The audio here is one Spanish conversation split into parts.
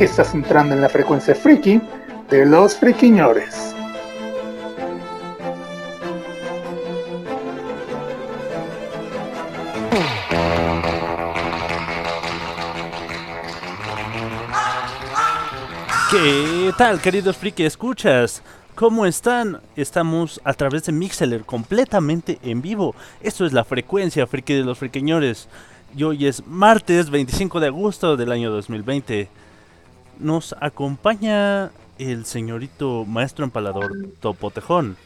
Estás entrando en la frecuencia friki de los friquiñores. ¿Qué tal, queridos friki escuchas? ¿Cómo están? Estamos a través de Mixeler completamente en vivo. Esto es la frecuencia friki de los friqueñores. Y hoy es martes 25 de agosto del año 2020. Nos acompaña el señorito maestro empalador Topotejón.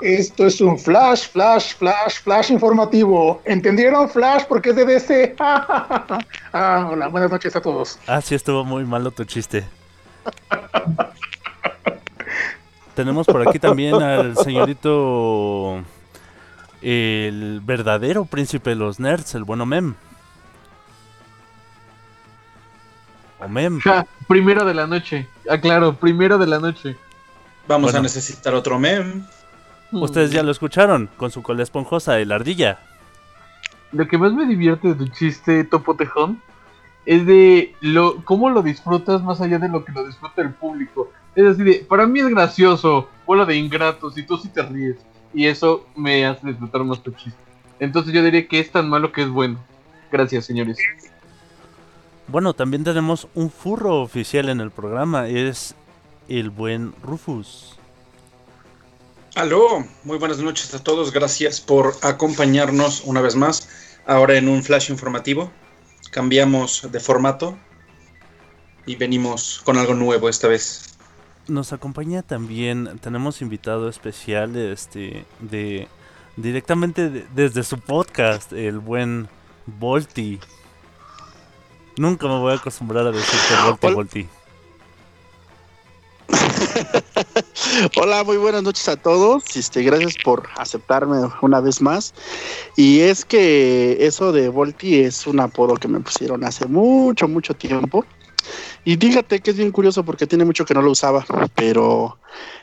Esto es un flash, flash, flash, flash informativo. ¿Entendieron? Flash porque es de DC. ah, hola, buenas noches a todos. Ah, sí, estuvo muy malo tu chiste. Tenemos por aquí también al señorito. El verdadero príncipe de los nerds, el bueno Mem. O Mem. Ja, primero de la noche. Ah, claro, primero de la noche. Vamos Bueno. a necesitar otro mem. Ustedes ya lo escucharon con su cola esponjosa, el ardilla. Lo que más me divierte de tu chiste, Topo Tejón, es de lo, cómo lo disfrutas más allá de lo que lo disfruta el público. Es así de, para mí es gracioso, bola de ingratos, y tú sí te ríes. Y eso me hace disfrutar más tu chiste. Entonces yo diría que es tan malo que es bueno. Gracias, señores. Bueno, también tenemos un furro oficial en el programa, es el buen Rufus. Aló, muy buenas noches a todos. Gracias por acompañarnos una vez más. Ahora en un flash informativo. Cambiamos de formato y venimos con algo nuevo esta vez. Nos acompaña también, tenemos invitado especial este de directamente de- desde su podcast, el buen Volti. Nunca me voy a acostumbrar a decirte Volti Hola. Volti. Hola, muy buenas noches a todos. Este, gracias por aceptarme una vez más. Y es que eso de Volti es un apodo que me pusieron hace mucho, mucho tiempo. Y fíjate que es bien curioso porque tiene mucho que no lo usaba, pero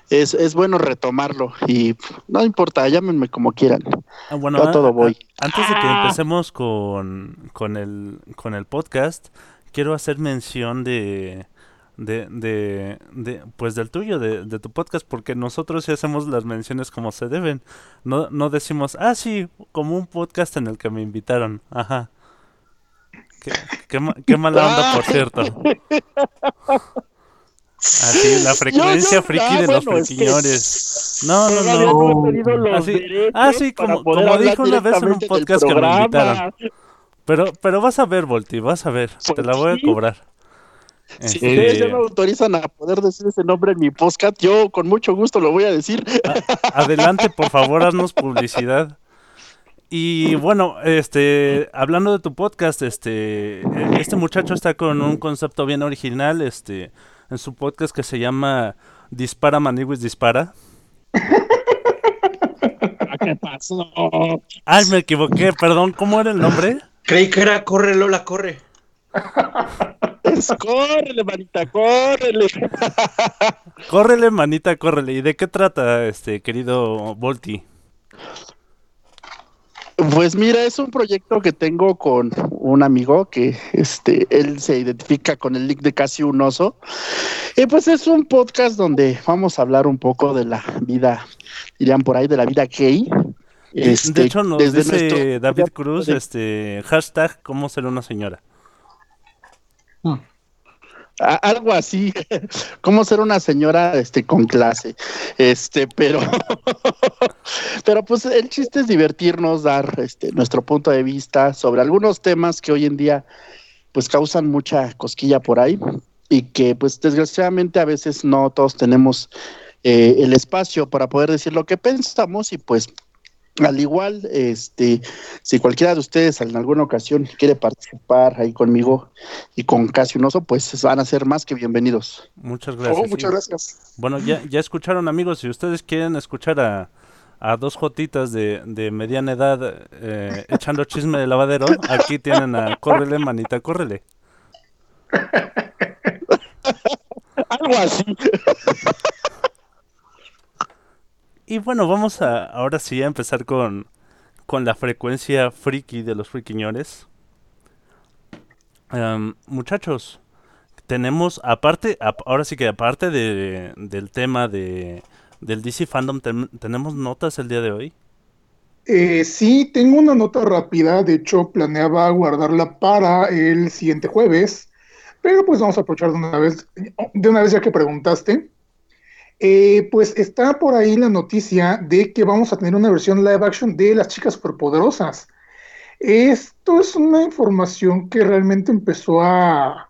es, es bueno retomarlo. Y no importa, llámenme como quieran. Ah, bueno, Yo a todo voy. a- antes de que empecemos con, con, el, con el podcast, quiero hacer mención de, de, de, de, pues del tuyo, de, de tu podcast, porque nosotros sí hacemos las menciones como se deben. No, no decimos, ah, sí, como un podcast en el que me invitaron. Ajá. Qué, qué, qué mala onda, por cierto. Así, la frecuencia Yo no- friki ah, de los bueno, es que friquiñores. No, no, no. Así- ah, sí, como- como dijo una vez en un podcast que me invitaron. Pero, pero vas a ver, Volti, vas a ver. te la voy a cobrar. Si Este, ustedes ya me autorizan a poder decir ese nombre en mi podcast, yo con mucho gusto lo voy a decir. adelante, por favor, haznos publicidad. Y bueno, este, hablando de tu podcast, este, eh, este muchacho está con un concepto bien original, este, en su podcast que se llama Dispara Maniguis Dispara. ¿Qué pasó? Ay, me equivoqué, perdón, ¿cómo era el nombre? Creí que era corre Lola, corre. Córrele, manita, córrele. Córrele, manita, córrele. ¿Y de qué trata, este, querido Volti? Pues mira, es un proyecto que tengo con un amigo que este él se identifica con el link de casi un oso. Y pues es un podcast donde vamos a hablar un poco de la vida, dirían por ahí, de la vida gay. Este, de hecho, nos desde dice nuestro- David Cruz, este, hashtag, ¿cómo ser una señora? A- algo así, como ser una señora este con clase. Este, pero pero pues el chiste es divertirnos, dar este nuestro punto de vista sobre algunos temas que hoy en día pues causan mucha cosquilla por ahí y que pues desgraciadamente a veces no todos tenemos eh, el espacio para poder decir lo que pensamos y pues Al igual, este, si cualquiera de ustedes en alguna ocasión quiere participar ahí conmigo y con Casio Oso, pues van a ser más que bienvenidos. Muchas gracias. Oh, muchas gracias. Bueno, ya, ya escucharon amigos, si ustedes quieren escuchar a, a dos jotitas de, de mediana edad eh, echando chisme de lavadero, aquí tienen a Córrele, manita, córrele. Algo así. Y bueno, vamos a ahora sí a empezar con, con la frecuencia friki de los friquiñores. Em, muchachos, tenemos aparte, ap- ahora sí que aparte de, del tema de, del DC Fandom, ten- tenemos notas el día de hoy. Eh, sí, tengo una nota rápida, de hecho planeaba guardarla para el siguiente jueves, pero pues vamos a aprovechar de una vez, de una vez ya que preguntaste. Eh, pues está por ahí la noticia de que vamos a tener una versión live action de Las Chicas Superpoderosas. Esto es una información que realmente empezó a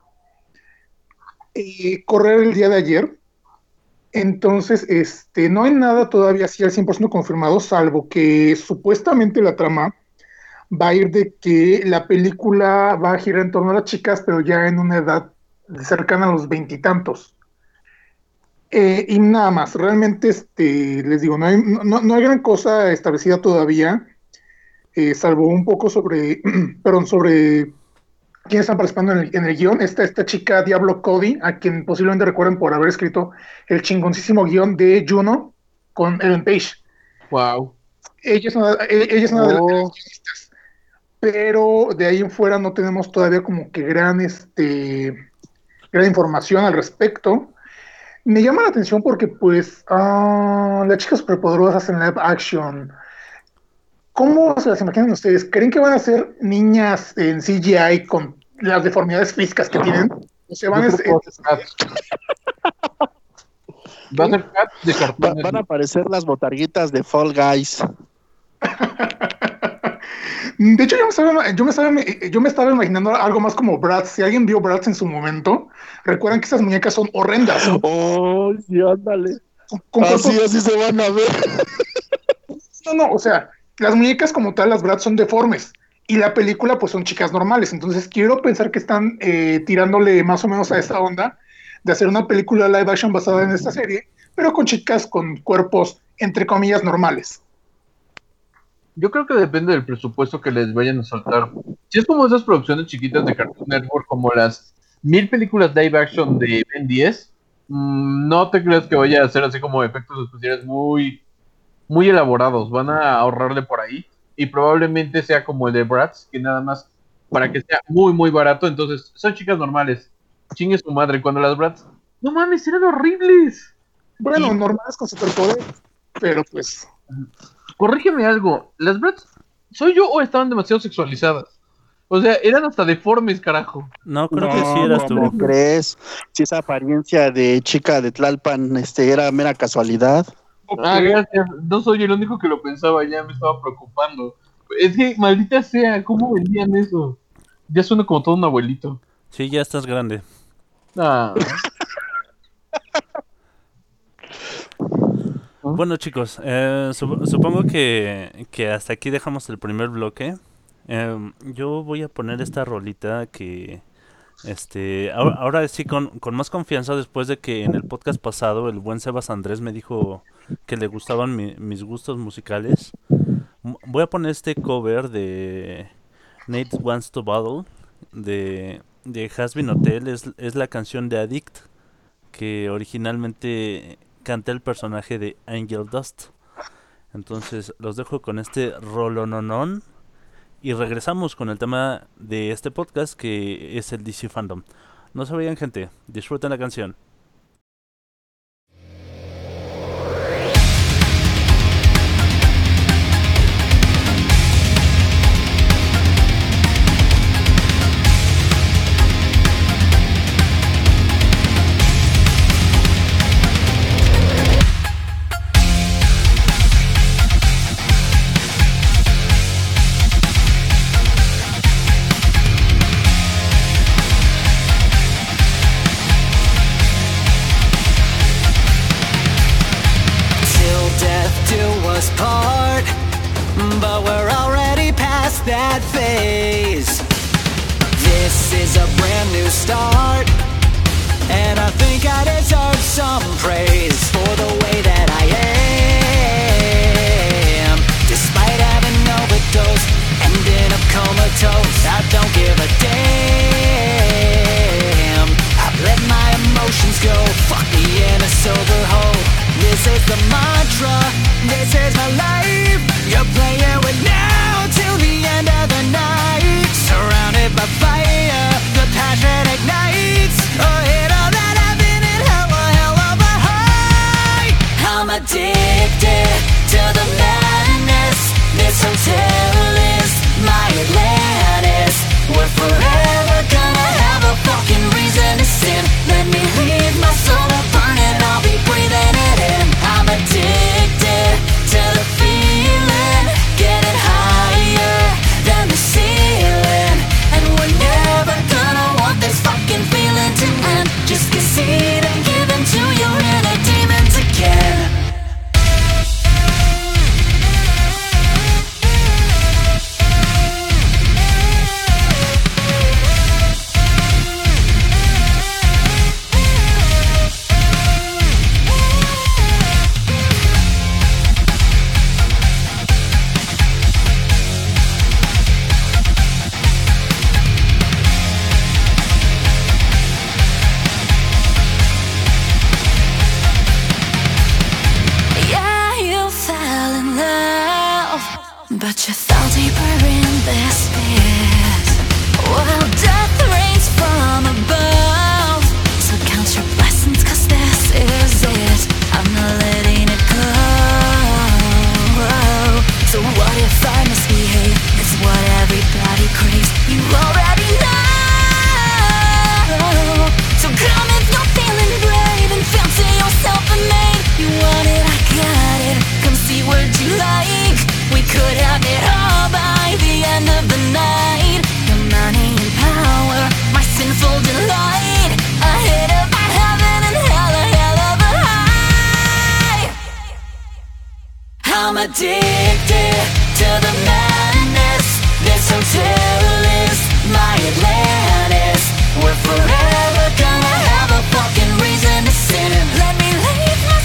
eh, correr el día de ayer. Entonces, este, no hay nada todavía así al 100% confirmado, salvo que supuestamente la trama va a ir de que la película va a girar en torno a las chicas, pero ya en una edad cercana a los veintitantos. Eh, y nada más, realmente, este, les digo, no hay, no, no hay gran cosa establecida todavía, eh, salvo un poco sobre, perdón, sobre quién están participando en el, en el guion. Esta, esta chica Diablo Cody, a quien posiblemente recuerden por haber escrito el chingoncísimo guion de Juno con Ellen Page. Wow. Ella es una, e- ella es una de las Oh. guionistas, pero de ahí en fuera no tenemos todavía como que gran, este, gran información al respecto. Me llama la atención porque, pues, ah, las chicas superpoderosas en live action, ¿cómo se las imaginan ustedes? ¿Creen que van a ser niñas en CGI con las deformidades físicas que tienen? ¿O se van a ser van a aparecer las botarguitas de Fall Guys. De hecho, yo me, estaba, yo, me estaba, yo me estaba imaginando algo más como Bratz. Si alguien vio Bratz en su momento, recuerdan que esas muñecas son horrendas. Oh, sí, ándale. con Así, cuerpos- así se van a ver. No, no, o sea, las muñecas como tal, las Bratz son deformes. Y la película, pues son chicas normales. Entonces, quiero pensar que están eh, tirándole más o menos a esta onda de hacer una película live action basada en esta serie, pero con chicas con cuerpos, entre comillas, normales. Yo creo que depende del presupuesto que les vayan a soltar. Si es como esas producciones chiquitas de Cartoon Network, como las mil películas live action de Ben 10, mm, no te creas que vaya a ser así como efectos especiales muy, muy elaborados. Van a ahorrarle por ahí. Y probablemente sea como el de Bratz, que nada más para que sea muy, muy barato. Entonces, son chicas normales. Chingue su madre. Cuando las Bratz, no mames, eran horribles. Bueno, Y- normales con superpoder, pero pues Corrígeme algo, ¿las Bratz soy yo o estaban demasiado sexualizadas? O sea, eran hasta deformes, carajo. No, creo no, que sí eras ¿cómo tú. crees? Si esa apariencia de chica de Tlalpan este, era mera casualidad. Ah, gracias. No soy el único que lo pensaba, ya me estaba preocupando. Es que, maldita sea, ¿cómo vendían eso? Ya suena como todo un abuelito. Sí, ya estás grande. Ah, Bueno chicos, eh, sup- supongo que, que hasta aquí dejamos el primer bloque. Em, yo voy a poner esta rolita que, este, ahora, sí con, con más confianza después de que en el podcast pasado el buen Sebas Andrés me dijo que le gustaban mi- mis gustos musicales. Voy a poner este cover de Nate Wants to Battle de, de Hasbin Hotel, es, es la canción de Addict que originalmente canta el personaje de Angel Dust. Entonces los dejo con este rolononon y regresamos con el tema de este podcast que es el DC Fandom. No se vayan gente, disfruten la canción. I'm addicted to the madness. This hotel is my Atlantis. We're forever gonna have a fucking reason to sin. Let me leave my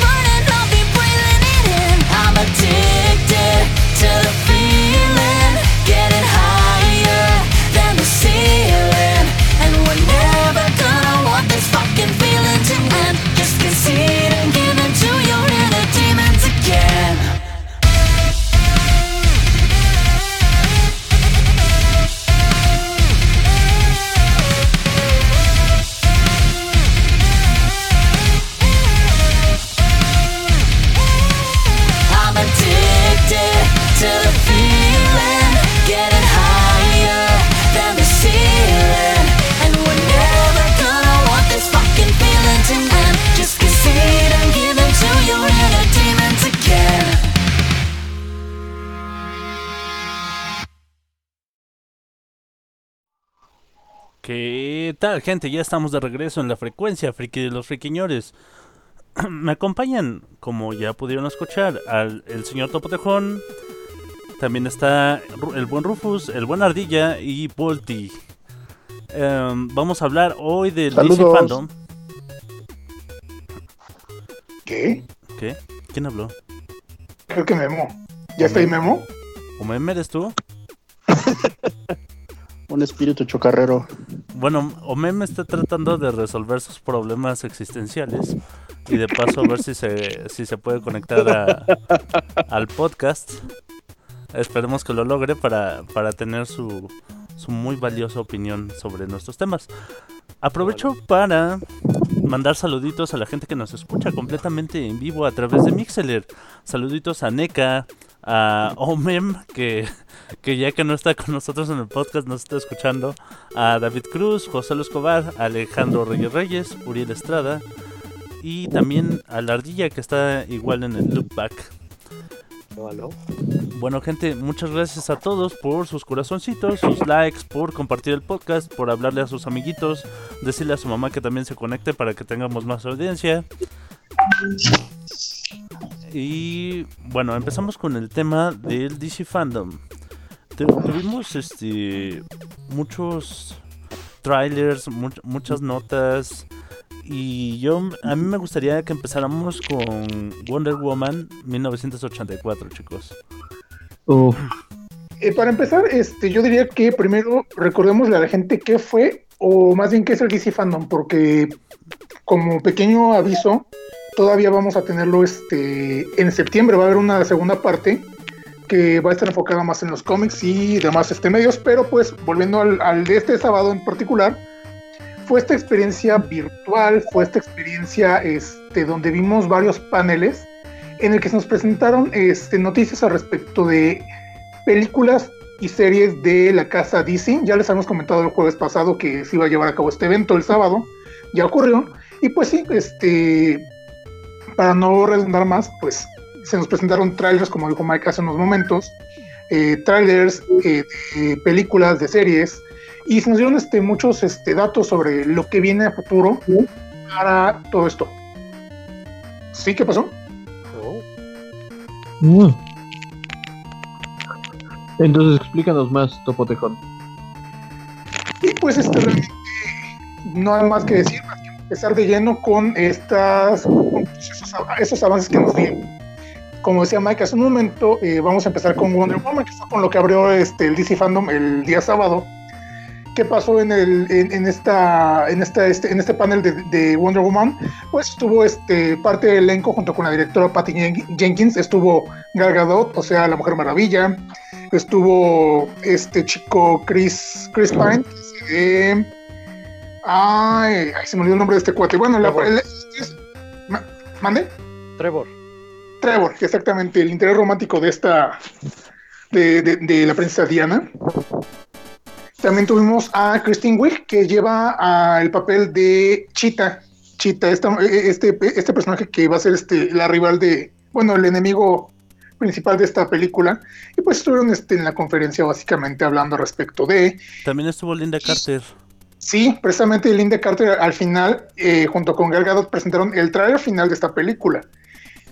burn and I'll be breathing it in. I'm addicted tal, gente? Ya estamos de regreso en la frecuencia friki de los friquiñores. Me acompañan, como ya pudieron escuchar, al el señor Topotejón. También está el buen Rufus, el buen Ardilla y Volti. Em, vamos a hablar hoy del DC Saludos. Fandom. ¿Qué? ¿Qué? ¿Quién habló? Creo que Memo. ¿Ya está ahí Memo? ¿O meme eres tú? Un espíritu chocarrero. Bueno, Omem está tratando de resolver sus problemas existenciales y de paso a ver si se, si se puede conectar a- al podcast. Esperemos que lo logre para, para tener su, su muy valiosa opinión sobre nuestros temas. Aprovecho para mandar saluditos a la gente que nos escucha completamente en vivo a través de Mixeler. Saluditos a NECA, a Omem, que, que ya que no está con nosotros en el podcast nos está escuchando, a David Cruz, José Luis Escobar, Alejandro Reyes Reyes, Uriel Estrada y también a la ardilla que está igual en el loopback. Bueno gente, muchas gracias a todos por sus corazoncitos, sus likes, por compartir el podcast, por hablarle a sus amiguitos, decirle a su mamá que también se conecte para que tengamos más audiencia. Y bueno, empezamos con el tema del DC Fandom. Tu- tuvimos este muchos trailers, much- muchas notas. Y yo, a mí me gustaría que empezáramos con Wonder Woman 1984, chicos. Uf, Eh, para empezar, este, yo diría que primero recordémosle a la gente qué fue, o más bien qué es el DC Fandom, porque como pequeño aviso, todavía vamos a tenerlo este, en septiembre, va a haber una segunda parte que va a estar enfocada más en los cómics y demás este, medios, pero pues volviendo al, al de este sábado en particular, fue esta experiencia virtual, fue esta experiencia este, donde vimos varios paneles en el que se nos presentaron este, noticias al respecto de películas y series de la casa DC. Ya les habíamos comentado el jueves pasado que se iba a llevar a cabo este evento el sábado. Ya ocurrió. Y pues sí, este, para no redundar más, pues se nos presentaron trailers, como dijo Mike hace unos momentos, eh, trailers eh, de películas, de series, y se nos dieron este, muchos este, datos sobre lo que viene a futuro para todo esto. ¿Sí? ¿Qué pasó? mm. Entonces explícanos más, Topotejón. Y pues este realmente no hay más que decir, más que empezar de lleno con estas con esos, esos avances que nos dieron. Como decía Mike hace un momento, eh, vamos a empezar con Wonder Woman, que fue con lo que abrió este, el DC Fandom el día sábado. ¿Qué pasó en, el, en, en esta, en, esta, este, en este panel de, de Wonder Woman? Pues estuvo este, parte del elenco junto con la directora Patty Jen- Jenkins, estuvo Gal Gadot, o sea, la Mujer Maravilla, estuvo este chico Chris, Chris Pine, eh, ay, ay, se me olvidó el nombre de este cuate. Bueno, la, el- es- ma- ¿mande? Trevor. Trevor, exactamente, el interés romántico de esta, de, de- de la princesa Diana. También tuvimos a Christine Wiig, que lleva ah, el papel de Cheetah. Cheetah, esta- eh, este, este personaje que va a ser este, la rival de, bueno, el enemigo principal de esta película. Y pues estuvieron este, en la conferencia básicamente hablando respecto de, También estuvo Linda Carter. Sí, precisamente Linda Carter al final, eh, junto con Gal Gadot, presentaron el trailer final de esta película.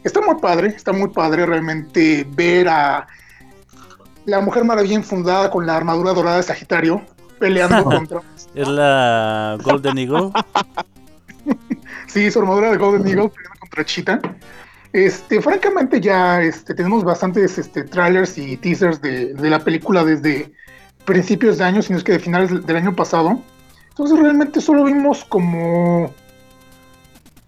Está muy padre, está muy padre realmente ver a la Mujer Maravilla enfundada con la armadura dorada de Sagitario peleando contra... Es la Golden Eagle. Sí, su armadura de Golden Eagle peleando contra Cheetah. Este, francamente ya este, tenemos bastantes este, trailers y teasers de, de la película desde principios de año, si no es que de finales del año pasado. Entonces realmente solo vimos como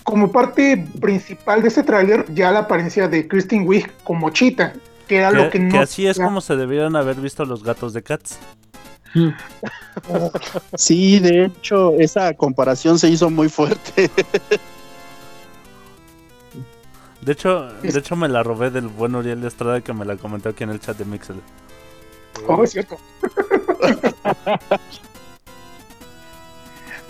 como parte principal de este tráiler ya la apariencia de Kristen Wiig como Cheetah, que era lo que Que, no que así es como se debieron haber visto los gatos de Cats. Sí, de hecho, esa comparación se hizo muy fuerte. De hecho, de hecho me la robé del buen Uriel Estrada que me la comentó aquí en el chat de Mixel. Oh, es cierto.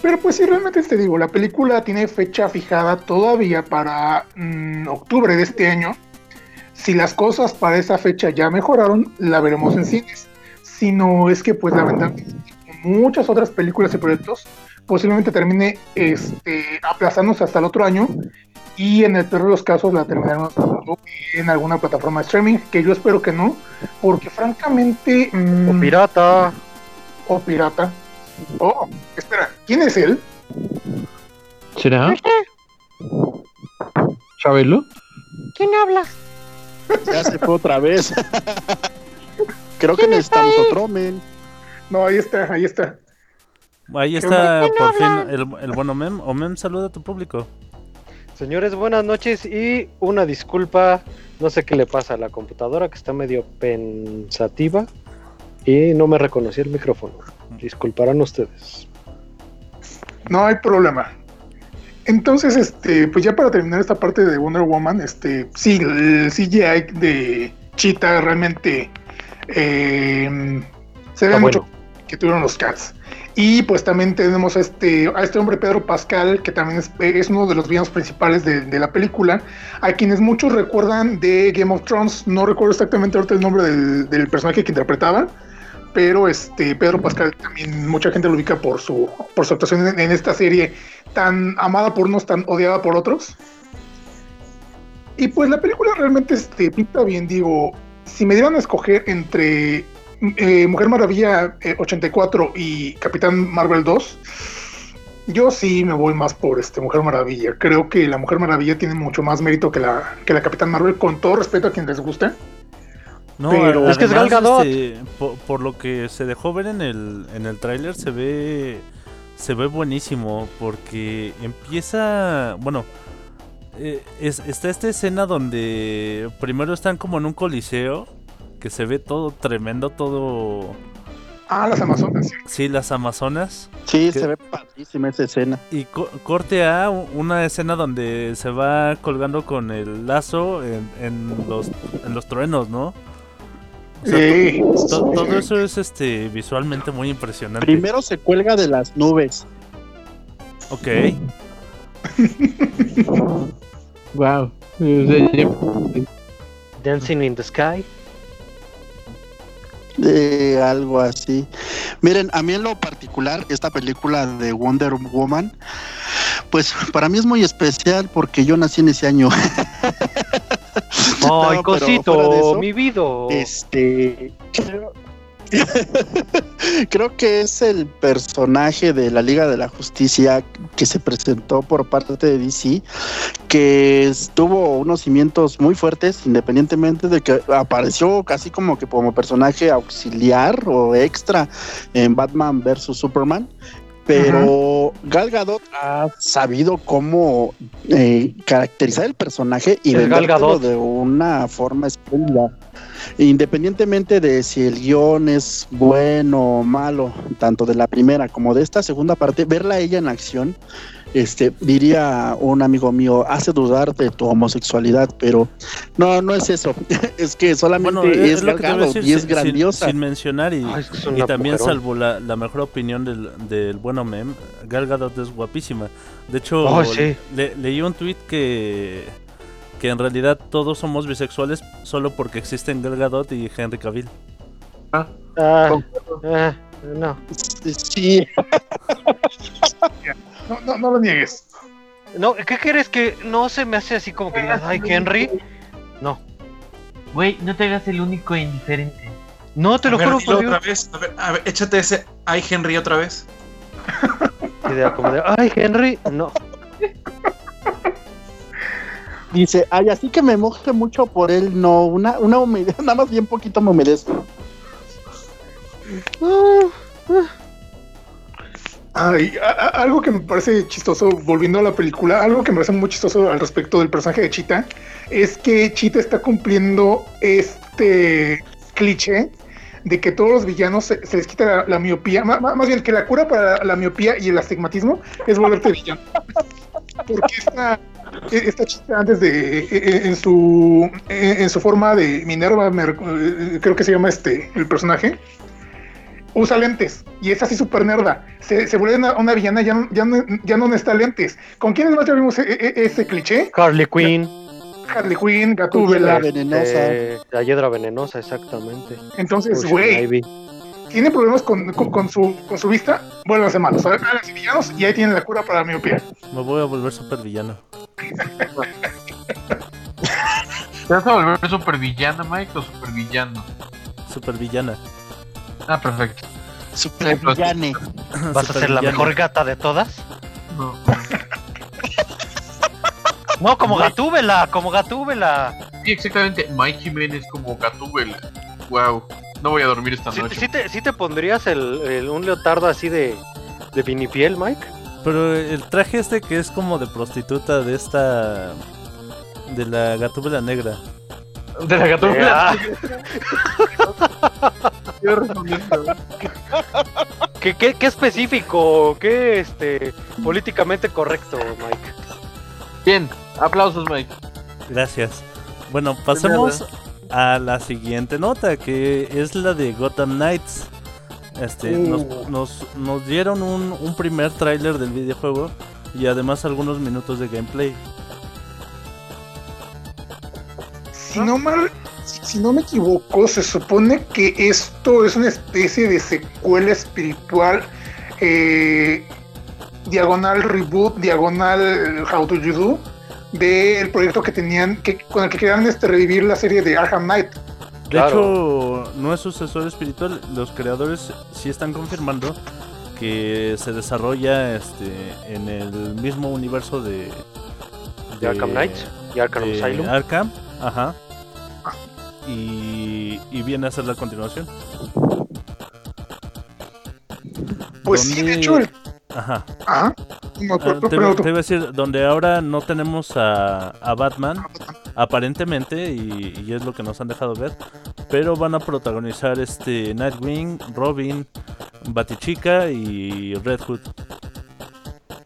Pero pues sí, realmente te digo, la película tiene fecha fijada todavía para mm, octubre de este año. Si las cosas para esa fecha ya mejoraron, la veremos en cines. Si no es que pues lamentablemente muchas otras películas y proyectos posiblemente termine este, aplazándose hasta el otro año y en el peor de los casos la terminaremos en alguna plataforma de streaming, que yo espero que no, porque francamente... mm, O pirata. o pirata. Oh, espera, ¿quién es él? ¿Será? ¿Chabelo? ¿Quién habla? Ya se fue otra vez. Creo que ¿Quién está necesitamos otro men. No, ahí está, ahí está. Ahí está ¿Quién por fin el, el bueno Mem. O Mem, saluda a tu público. Señores, buenas noches y una disculpa. No sé qué le pasa a la computadora que está medio pensativa y no me reconocí el micrófono. Disculparán ustedes. No hay problema. Entonces, este, pues ya para terminar esta parte de Wonder Woman, este, sí, el CGI de Cheetah realmente eh, se ve mucho bueno. que tuvieron los cats. Y pues también tenemos a este, a este hombre Pedro Pascal, que también es, es uno de los villanos principales de, de la película, a quienes muchos recuerdan de Game of Thrones. No recuerdo exactamente ahorita el nombre del, del personaje que interpretaba, pero este Pedro Pascal también mucha gente lo ubica por su, por su actuación en, esta serie tan amada por unos, tan odiada por otros. Y pues la película realmente este, pinta bien, digo, si me dieran a escoger entre eh, Mujer Maravilla eh, 84 y Capitán Marvel 2, yo sí me voy más por este Mujer Maravilla. Creo que la Mujer Maravilla tiene mucho más mérito que la, que la Capitán Marvel, con todo respeto a quien les guste. No, Pero- Es que es Gal Gadot. este, por, por lo que se dejó ver en el, en el tráiler, se ve se ve buenísimo porque empieza, bueno, eh, es- está esta escena donde primero están como en un coliseo que se ve todo tremendo, todo, Ah, las Amazonas. sí. las amazonas Sí, se ve padrísima esa escena. y co- corte a una escena donde se va colgando con el lazo en, en los en los truenos, ¿no? O sea, Sí. To- todo eso es este visualmente muy impresionante. Primero se cuelga de las nubes. Ok. Wow. Dancing in the Sky. de algo así. Miren, a mí en lo particular, esta película de Wonder Woman, pues para mí es muy especial porque yo nací en ese año. No, Ay, de cosito, eso, mi vida. Este. Creo, creo que es el personaje de la Liga de la Justicia que se presentó por parte de DC, que tuvo unos cimientos muy fuertes, independientemente de que apareció casi como que como personaje auxiliar o extra en Batman vs Superman. Pero Gal Gadot ha sabido cómo eh, caracterizar el personaje y vendértelo Gadot. de una forma espléndida. Independientemente de si el guion es bueno o malo, tanto de la primera como de esta segunda parte, verla a ella en acción, este, diría un amigo mío, hace dudar de tu homosexualidad, pero no, no es eso. es que solamente Bueno, es, es lo Gal que te iba a Gadot decir, y es sin- grandiosa. Sin, sin mencionar y, Ay, y también mujerón. salvo la, la mejor opinión del, del bueno mem, Gal Gadot es guapísima. De hecho, Oh, sí. le- leí un tweet que que en realidad todos somos bisexuales solo porque existen Gal Gadot y Henry Cavill. Ah, ah, no. Sí, No, no, no lo niegues. No, ¿qué quieres que no se me hace así como que digas, ay, Henry? No. Güey, no te hagas el único indiferente. No, te A lo ver, juro por otra Dios. vez. A ver, a ver, échate ese Ay Henry otra vez. Idea como de, ay, Henry, no. dice, ay, así que me moje mucho por él, no, una, una humedad, nada más bien poquito me humedezco. Ay, a- a- algo que me parece chistoso, volviendo a la película, algo que me parece muy chistoso al respecto del personaje de Chita, es que Chita está cumpliendo este cliché de que todos los villanos se, les quita la, miopía, más bien que la cura para la miopía y el astigmatismo es volverte villano. Porque esta, e- esta Chita antes de, e- e- en su, en su forma de Minerva, eh, creo que se llama este, el personaje, usa lentes y es así súper nerda. Se, se vuelve una, una villana, ya, ya, no, ya no necesita lentes. ¿Con quiénes más ya vimos e- e- ese cliché? Harley Quinn, Harley Quinn, Gatúbela. venenosa. eh, la hiedra venenosa, exactamente. Entonces, güey, tiene problemas con, con, con su, con su vista, ser malos. Háganse villanos y ahí tienen la cura para la miopía. Me voy a volver super villano. ¿Te vas a volver supervillano, Mike, o supervillano? Super villana. Ah, perfecto. Super villane. ¿Vas a ser la mejor gata de todas? No. No, como Gatúbela, como Gatúbela. Sí, exactamente. Mike Jiménez como Gatúbela. Wow. No voy a dormir esta ¿Sí, noche. sí te, sí te pondrías el, el- un leotardo así de, de vinipiel, Mike? Pero el traje este que es como de prostituta de esta de la gatúbela negra. De la Gatúbela. Ah, Yo. ¿qué, qué, qué específico? ¿Qué este, políticamente correcto, Mike? Bien, aplausos, Mike. Gracias. Bueno, pasemos a la siguiente nota, que es la de Gotham Knights. Este, nos, nos, nos dieron un, un primer tráiler del videojuego y además algunos minutos de gameplay. Si no mal, si, no me equivoco, se supone que esto es una especie de secuela espiritual, eh, diagonal reboot, diagonal How Do You Do, del proyecto que tenían, que, con el que querían este, revivir la serie de Arkham Knight. De Claro. hecho, no es sucesor espiritual. Los creadores sí están confirmando que se desarrolla este en el mismo universo de, De Arkham Knight y Arkham Asylum. Arkham, ajá. Y, y viene a ser la continuación. Pues sí, de ¿Dónde- hecho, el... Ajá. Ah, Ah, te, pero iba- otro. te iba a decir, donde ahora no tenemos a, a Batman, aparentemente, y, y es lo que nos han dejado ver, pero van a protagonizar este Nightwing, Robin, Batichica y Red Hood.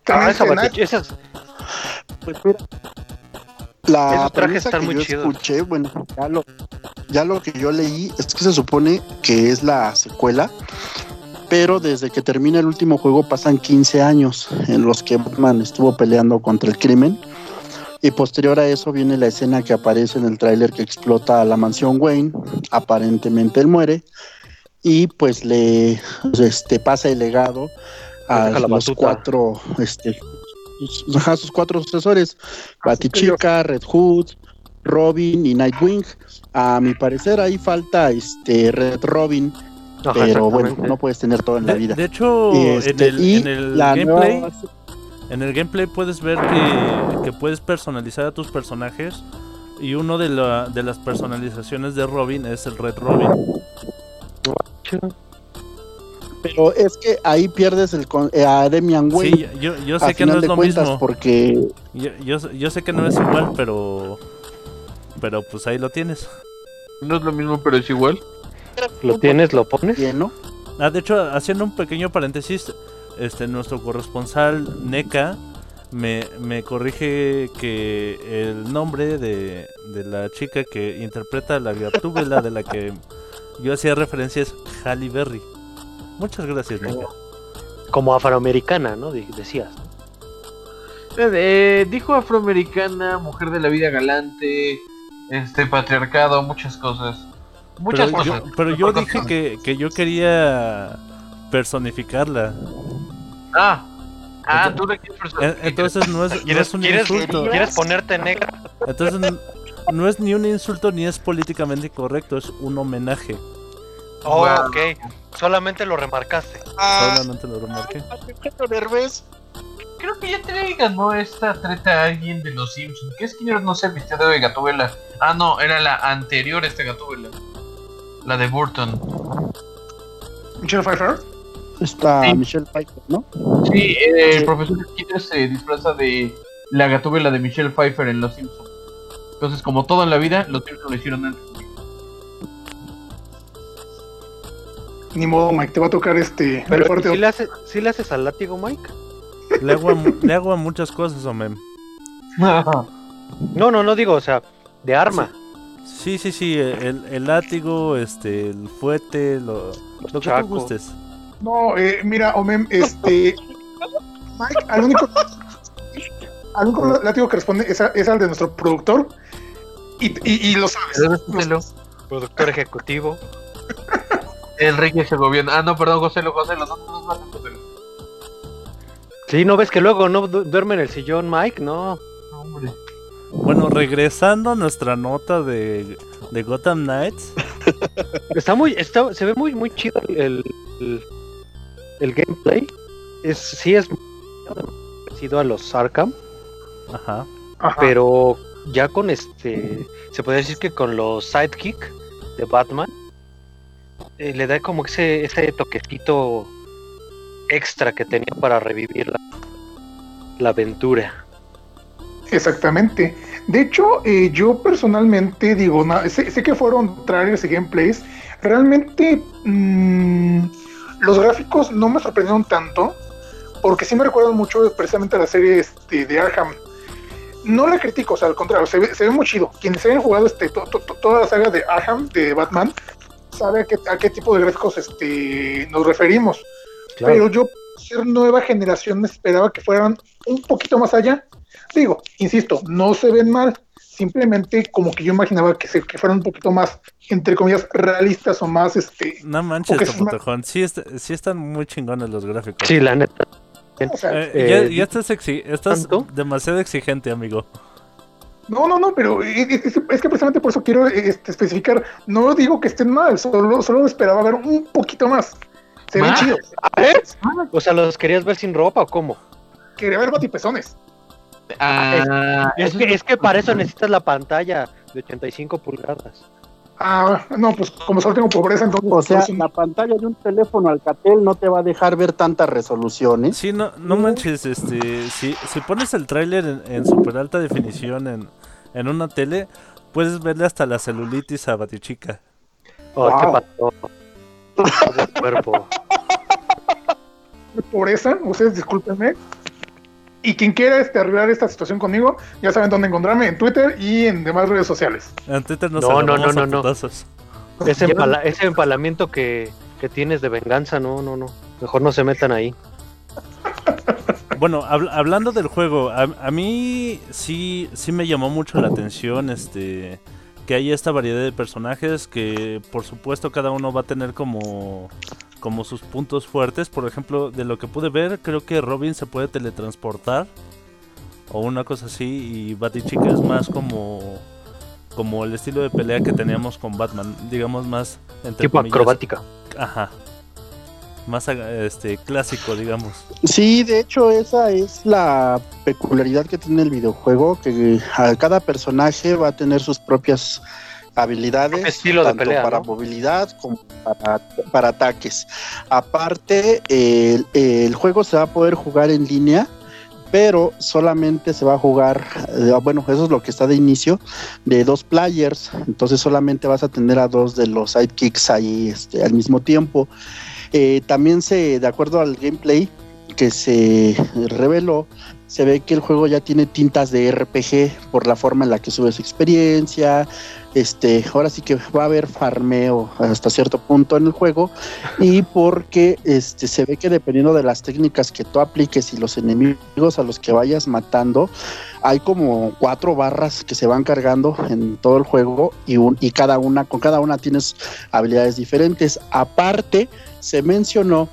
Ah, esa batiche- esas- Pues mira, la premisa que muy yo escuché, bueno, ya lo, ya lo que yo leí es que se supone que es la secuela, pero desde que termina el último juego pasan 15 años en los que Batman estuvo peleando contra el crimen. Y posterior a eso viene la escena que aparece en el tráiler que explota la mansión Wayne. Aparentemente él muere. Y pues le este, pasa el legado a los batuta. cuatro, este, sus, ajá, sus cuatro sucesores. Batichica, Red Hood, Robin y Nightwing. A mi parecer ahí falta este Red Robin, Ajá, pero bueno, no puedes tener todo en la vida. de hecho, en Este, el, y en el la gameplay, nueva- en el gameplay puedes ver que, que puedes personalizar a tus personajes y uno de, la- de las personalizaciones de Robin es el Red Robin. Pero es que ahí pierdes el con- eh, a Demian Wayne. Sí, yo, yo sé que no es lo mismo. porque Yo, yo, yo sé que no es igual, pero pero pues ahí lo tienes. No es lo mismo, pero es igual. Lo tienes, lo pones. bien, ¿no? Ah, de hecho, haciendo un pequeño paréntesis, este nuestro corresponsal NECA me, me corrige que el nombre de, de la chica que interpreta la Gatúbela de la que yo hacía referencia es Halle Berry. Muchas gracias. Como afroamericana, ¿no? Decías. Eh, dijo afroamericana, mujer de la vida galante, este patriarcado, muchas cosas. Muchas Pero cosas. yo, pero yo dije que, que yo quería personificarla. Ah, ah, Entonces- tú de qué persona. E- Entonces no es, no ¿Quieres, es un quieres, insulto. ¿Quieres ponerte negra? Entonces n- no es ni un insulto ni es políticamente correcto, es un homenaje. Oh, Wow. ok. Solamente lo remarcaste. Solamente lo remarqué. Creo que ya te ganó esta treta a alguien de los Simpsons. ¿Qué es que no se vistió de Gatúbela? Ah, no, era la anterior a esta Gatúbela. La de Burton. Michelle Pfeiffer. Está Sí. Michelle Pfeiffer, ¿no? Sí, eh, el profesor Skinner se disfraza de la Gatúbela de Michelle Pfeiffer en Los Simpsons. Entonces, como todo en la vida, los Simpsons lo hicieron antes. Ni modo, Mike, te va a tocar este. Pero fuerte. ¿sí le, haces, ¿sí le haces al látigo, Mike? Le hago, a, le hago a muchas cosas, hombre. No, no, no digo, o sea, de arma. Sí, sí, sí, el, el látigo, este, el fuete, lo, lo que tú gustes. No, eh, mira, Omem, este. Mike, al único. Al único látigo que responde es, a- es al de nuestro productor. Y, y, y lo sabes. Productor ejecutivo. Enrique Segoviano. Ah, no, perdón, Joselo, Joselo. No, no, no, no, Joselo. Sí, ¿no ves que luego no du- duerme en el sillón, Mike? No. Hombre. Bueno, regresando a nuestra nota de, de Gotham Knights. Está muy, está, se ve muy, muy chido el, el, el gameplay. Es, sí es parecido a los Arkham, Ajá. Ajá. pero ya con este, se puede decir que con los sidekick de Batman, eh, le da como ese, ese toquecito extra que tenía para revivir la, la aventura. Exactamente. De hecho, eh, yo personalmente digo, sé, que fueron trailers y gameplays. Realmente mm, los gráficos no me sorprendieron tanto, porque sí me recuerdan mucho precisamente a la serie este, de Arkham. No la critico, o sea, al contrario, se ve, se ve muy chido. Quienes hayan jugado este, to- to- to- toda la saga de Arkham, de Batman, sabe a qué, a qué tipo de gráficos este, nos referimos. Pero yo, por ser nueva generación, me esperaba que fueran un poquito más allá. Digo, insisto, no se ven mal. Simplemente como que yo imaginaba que, se, que fueran un poquito más, entre comillas, realistas o más, este... No manches, Ok, sí, Topotejón. Sí, est- sí están muy chingones los gráficos. Sí, la neta. o sea, Eh, Eh, ya, ya estás, exi- estás demasiado exigente, amigo. No, no, no, pero es, es- es que precisamente por eso quiero este, especificar. No digo que estén mal, solo, solo esperaba ver un poquito más. Se ven ¿Más? chidos. O sea, ¿los querías ver sin ropa o cómo? Quería ver batipezones. Ah, Es eso que, es que para eso necesitas la pantalla de 85 pulgadas. Ah, no, pues como solo tengo pobreza, entonces. O sea, eso- la pantalla de un teléfono Alcatel no te va a dejar ver tantas resoluciones. Sí, no, no manches, este, si, si pones el tráiler en, en super alta definición en, en una tele, puedes verle hasta la celulitis a Batichica. Oh, qué Wow. Todo cuerpo. pobreza, ustedes discúlpenme. Y quien quiera este, arreglar esta situación conmigo, ya saben dónde encontrarme en Twitter y en demás redes sociales. En Twitter No, no, no, no, no. Ese, empala- ese empalamiento que, que tienes de venganza, no, no, no. Mejor no se metan ahí. Bueno, habl- hablando del juego, a, a mí sí, sí me llamó mucho la atención este que hay esta variedad de personajes que por supuesto cada uno va a tener como, como sus puntos fuertes. Por ejemplo, de lo que pude ver, creo que Robin se puede teletransportar o una cosa así y Batichica es más como como el estilo de pelea que teníamos con Batman, digamos más entre Tipo comillas, acrobática. Ajá. Más este clásico, digamos. Sí, de hecho esa es la peculiaridad que tiene el videojuego, que a cada personaje va a tener sus propias habilidades, Estilo de tanto pelea, para ¿no? movilidad como para, para ataques. Aparte, el, el juego se va a poder jugar en línea, pero solamente se va a jugar, eh, bueno, eso es lo que está de inicio, de dos players, entonces solamente vas a tener a dos de los sidekicks ahí este, al mismo tiempo. Eh, también se, de acuerdo al gameplay que se reveló, se ve que el juego ya tiene tintas de RPG por la forma en la que sube su experiencia. Este, ahora sí que va a haber farmeo hasta cierto punto en el juego y porque este se ve que dependiendo de las técnicas que tú apliques y los enemigos a los que vayas matando, hay como cuatro barras que se van cargando en todo el juego y, un, y cada una con cada una tienes habilidades diferentes. Aparte, se mencionó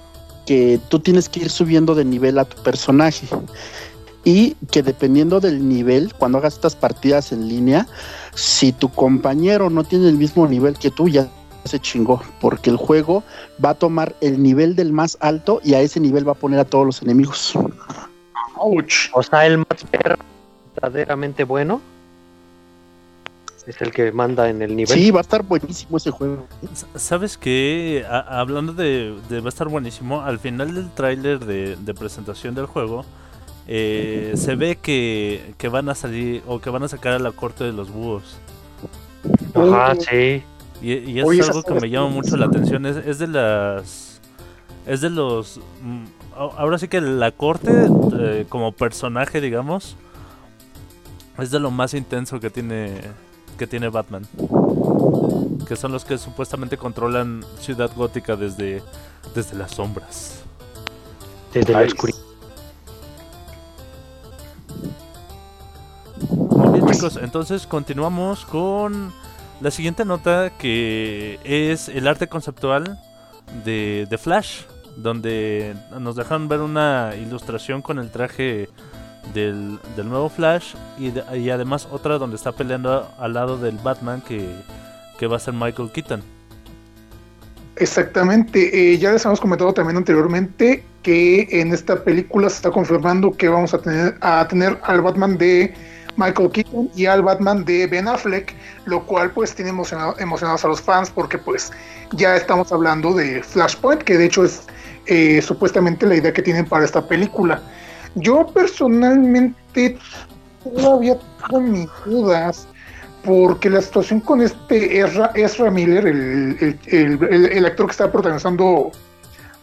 que tú tienes que ir subiendo de nivel a tu personaje y que dependiendo del nivel, cuando hagas estas partidas en línea, si tu compañero no tiene el mismo nivel que tú, ya se chingó, porque el juego va a tomar el nivel del más alto y a ese nivel va a poner a todos los enemigos. Ouch. O sea, el más verdaderamente bueno es el que manda en el nivel. Sí, va a estar buenísimo ese juego. ¿Sabes qué? A- hablando de, de va a estar buenísimo, al final del tráiler de, de presentación del juego, eh, se ve que, que van a salir o que van a sacar a la corte de los búhos. Ajá, sí. Y, y es algo que me llama mucho la atención. Es, es de las. Es de los. mm, a- Ahora sí que la corte, eh, como personaje, digamos, es de lo más intenso que tiene. Que tiene Batman. Que son los que supuestamente controlan Ciudad Gótica desde. Desde las sombras. Desde la oscuridad. Muy bien, chicos. Entonces continuamos con la siguiente nota que es el arte conceptual de, de Flash, donde nos dejaron ver una ilustración con el traje del, del nuevo Flash y, y además otra donde está peleando al lado del Batman que, que va a ser Michael Keaton. Exactamente, eh, ya les hemos comentado también anteriormente que en esta película se está confirmando que vamos a tener, a tener al Batman de Michael Keaton y al Batman de Ben Affleck, lo cual pues tiene emocionado- emocionados a los fans porque pues ya estamos hablando de Flashpoint, que de hecho es eh, supuestamente la idea que tienen para esta película. Yo personalmente todavía tengo mis dudas porque la situación con este Ezra, Ezra Miller, el, el- el- el- el actor que está protagonizando,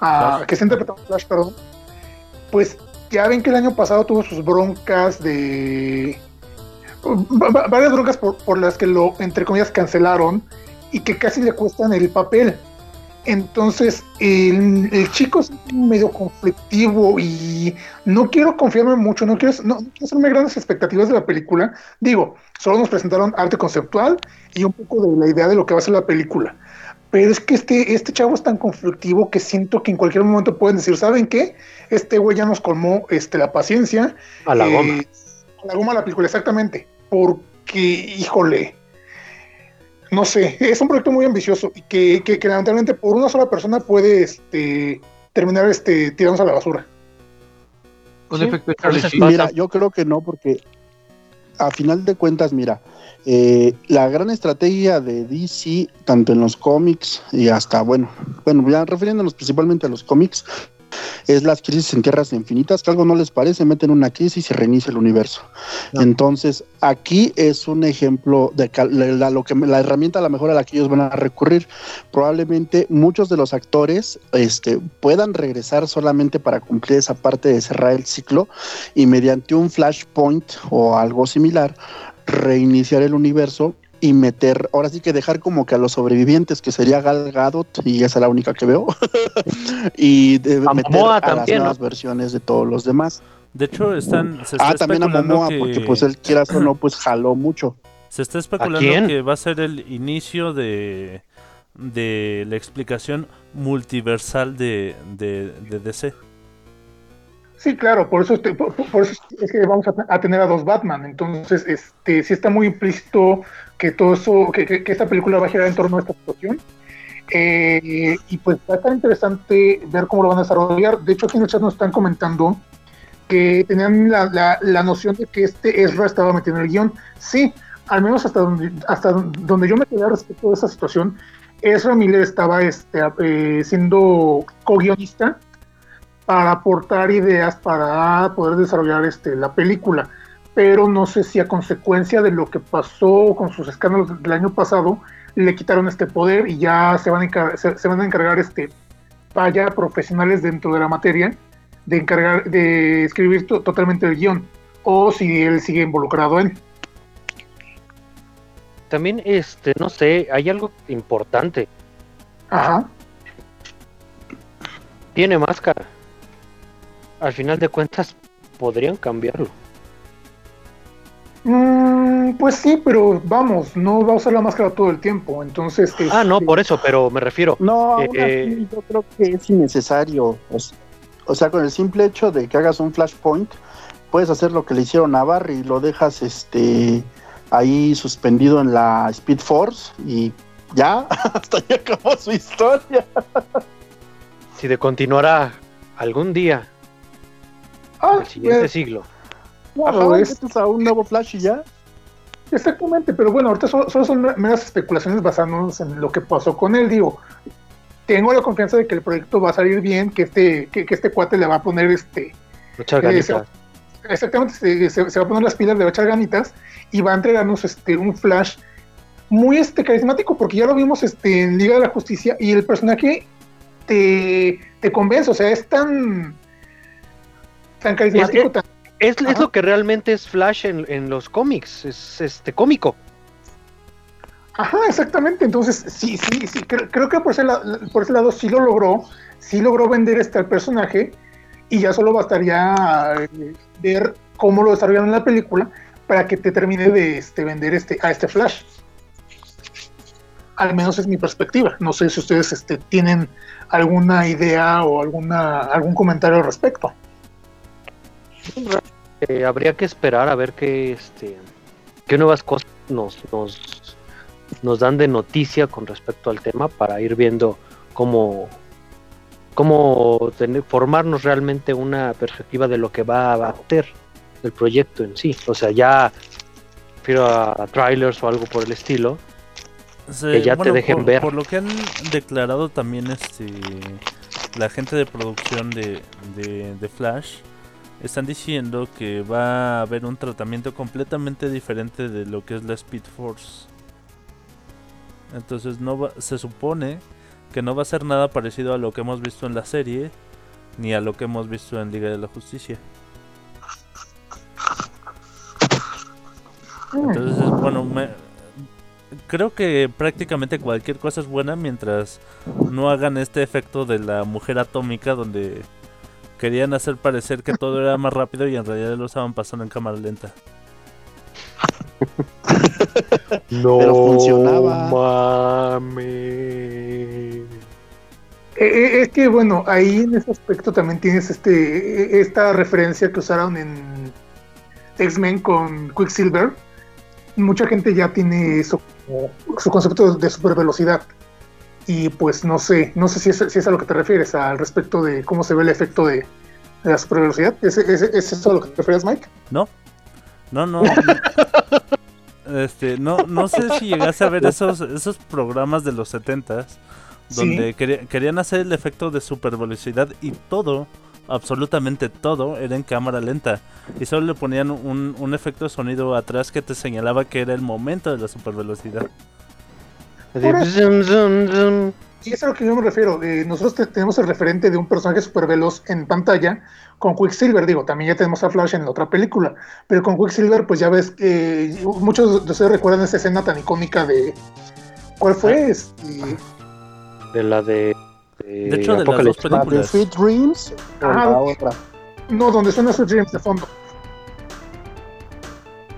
a- Flash. que está interpretando Flash, perdón, pues ya ven que el año pasado tuvo sus broncas de... va- va- varias broncas por, por las que lo, entre comillas, cancelaron y que casi le cuestan el papel. Entonces, el, el chico es medio conflictivo y no quiero confiarme mucho, no quiero, no, no quiero hacerme grandes expectativas de la película. Digo, solo nos presentaron arte conceptual y un poco de la idea de lo que va a ser la película. Pero es que este, este chavo es tan conflictivo que siento que en cualquier momento pueden decir, ¿saben qué? Este güey ya nos colmó este, la paciencia. A la eh, goma. A la goma la película, exactamente. ¿Por que, híjole, no sé, es un proyecto muy ambicioso y que, que, que lamentablemente por una sola persona puede este, terminar este, tirándose a la basura. Sí, efecto pasa. Mira, yo creo que no, porque a final de cuentas, mira, eh, la gran estrategia de DC, tanto en los cómics y hasta, bueno, bueno, ya refiriéndonos principalmente a los cómics, es las crisis en tierras infinitas, que algo no les parece, meten una crisis y reinicia el universo. No. Entonces, aquí es un ejemplo de la, la- lo que, la herramienta a la mejor a la que ellos van a recurrir. Probablemente muchos de los actores este, puedan regresar solamente para cumplir esa parte de cerrar el ciclo y mediante un flashpoint o algo similar, reiniciar el universo y meter, ahora sí que dejar como que a los sobrevivientes, que sería Gal Gadot, y esa es la única que veo, y de A meter Momoa a las nuevas versiones de todos los demás. De hecho, están, se está Ah, también a Momoa, que, porque pues él quieras o no, pues jaló mucho. se está especulando que va a ser el inicio de, de la explicación multiversal de, de, de DC. Sí, claro, por eso, este- por, por eso es que vamos a, a tener a dos Batman. Entonces, este, sí está muy implícito que todo eso, que, que- que esta película va a girar en torno a esta situación. Eh, y pues va a estar interesante ver cómo lo van a desarrollar. De hecho, aquí en el chat nos están comentando que tenían la, la- la noción de que este Ezra estaba metiendo el guion. Sí, al menos hasta donde, hasta donde yo me quedé respecto de esa situación, Ezra Miller estaba este, eh, siendo co-guionista para aportar ideas para poder desarrollar este, la película. Pero no sé si a consecuencia de lo que pasó con sus escándalos del año pasado, le quitaron este poder y ya se van a encargar, se, se van a encargar este, vaya profesionales dentro de la materia de encargar de escribir to- totalmente el guion o si él sigue involucrado en. También, este, no sé, hay algo importante. Ajá. Tiene máscara. Al final de cuentas, podrían cambiarlo. Mm, pues sí, pero vamos, no va a usar la máscara todo el tiempo, entonces... Ah, no, este, por eso, pero me refiero. No, aún Eh, así, yo creo que es innecesario. O sea, con el simple hecho de que hagas un flashpoint, puedes hacer lo que le hicieron a Barry, lo dejas este ahí suspendido en la Speed Force y ya, hasta ahí acabó su historia. Si de continuará algún día, ah, el siguiente eh, siglo. Claro, Ajá, es- a un nuevo Flash y ya. Exactamente, pero bueno, ahorita solo, solo son meras especulaciones basándonos en lo que pasó con él. Digo, tengo la confianza de que el proyecto va a salir bien, que este, que, que este cuate le va a poner este, Muchas Eh, ganitas. exactamente, se, se- se va a poner las pilas, le va a echar ganitas y va a entregarnos este, un flash muy este, carismático, porque ya lo vimos este, en Liga de la Justicia y el personaje te, te convence, o sea, es tan, tan carismático, Es- tan- Es, lo que realmente es Flash en, en los cómics. Es este cómico. Ajá, exactamente. Entonces, sí, sí, sí, creo, creo que por ese, la- por ese lado sí lo logró, sí logró vender este al personaje y ya solo bastaría eh, ver cómo lo desarrollaron en la película para que te termine de este, vender este, a este Flash. Al menos es mi perspectiva. No sé si ustedes este, tienen alguna idea o alguna algún comentario al respecto. Eh, habría que esperar a ver qué, este, qué nuevas cosas nos, nos, nos dan de noticia con respecto al tema para ir viendo cómo, cómo tener- formarnos realmente una perspectiva de lo que va a ser el proyecto en sí. O sea, ya refiero a trailers o algo por el estilo. Que ya te dejen por, ver. Por lo que han declarado también este la gente de producción de, de, de Flash, están diciendo que va a haber un tratamiento completamente diferente de lo que es la Speed Force. Entonces no va- se supone que no va a ser nada parecido a lo que hemos visto en la serie ni a lo que hemos visto en Liga de la Justicia. Entonces, bueno, me- creo que prácticamente cualquier cosa es buena mientras no hagan este efecto de la mujer atómica donde querían hacer parecer que todo era más rápido y en realidad lo estaban pasando en cámara lenta. No Pero funcionaba. mames. Eh, eh, es que bueno, ahí en ese aspecto también tienes este eh, esta referencia que usaron en X-Men con Quicksilver, mucha gente ya tiene eso como su concepto de super velocidad. Y pues no sé, no sé si es, si es a lo que te refieres, al respecto de cómo se ve el efecto de, de la super velocidad. ¿Es, es, es eso a lo que te refieres, Mike? No, no, no. este, no, no sé si llegaste a ver esos, esos programas de los 70s donde quería- querían hacer el efecto de super velocidad y todo, absolutamente todo, era en cámara lenta. Y solo le ponían un, un efecto de sonido atrás que te señalaba que era el momento de la super velocidad. Así, Por eso-. Y es a lo que yo me refiero. eh, nosotros te- tenemos el referente de un personaje super veloz en pantalla con Quicksilver. Digo, también ya tenemos a Flash en la otra película. Pero con Quicksilver, pues ya ves que muchos de ustedes recuerdan esa escena tan icónica de. ¿Cuál fue? Este, De la de. De hecho, de las dos. ¿La de películas. Sweet Dreams Ajá. la otra? No, donde suena Sweet Dreams de fondo.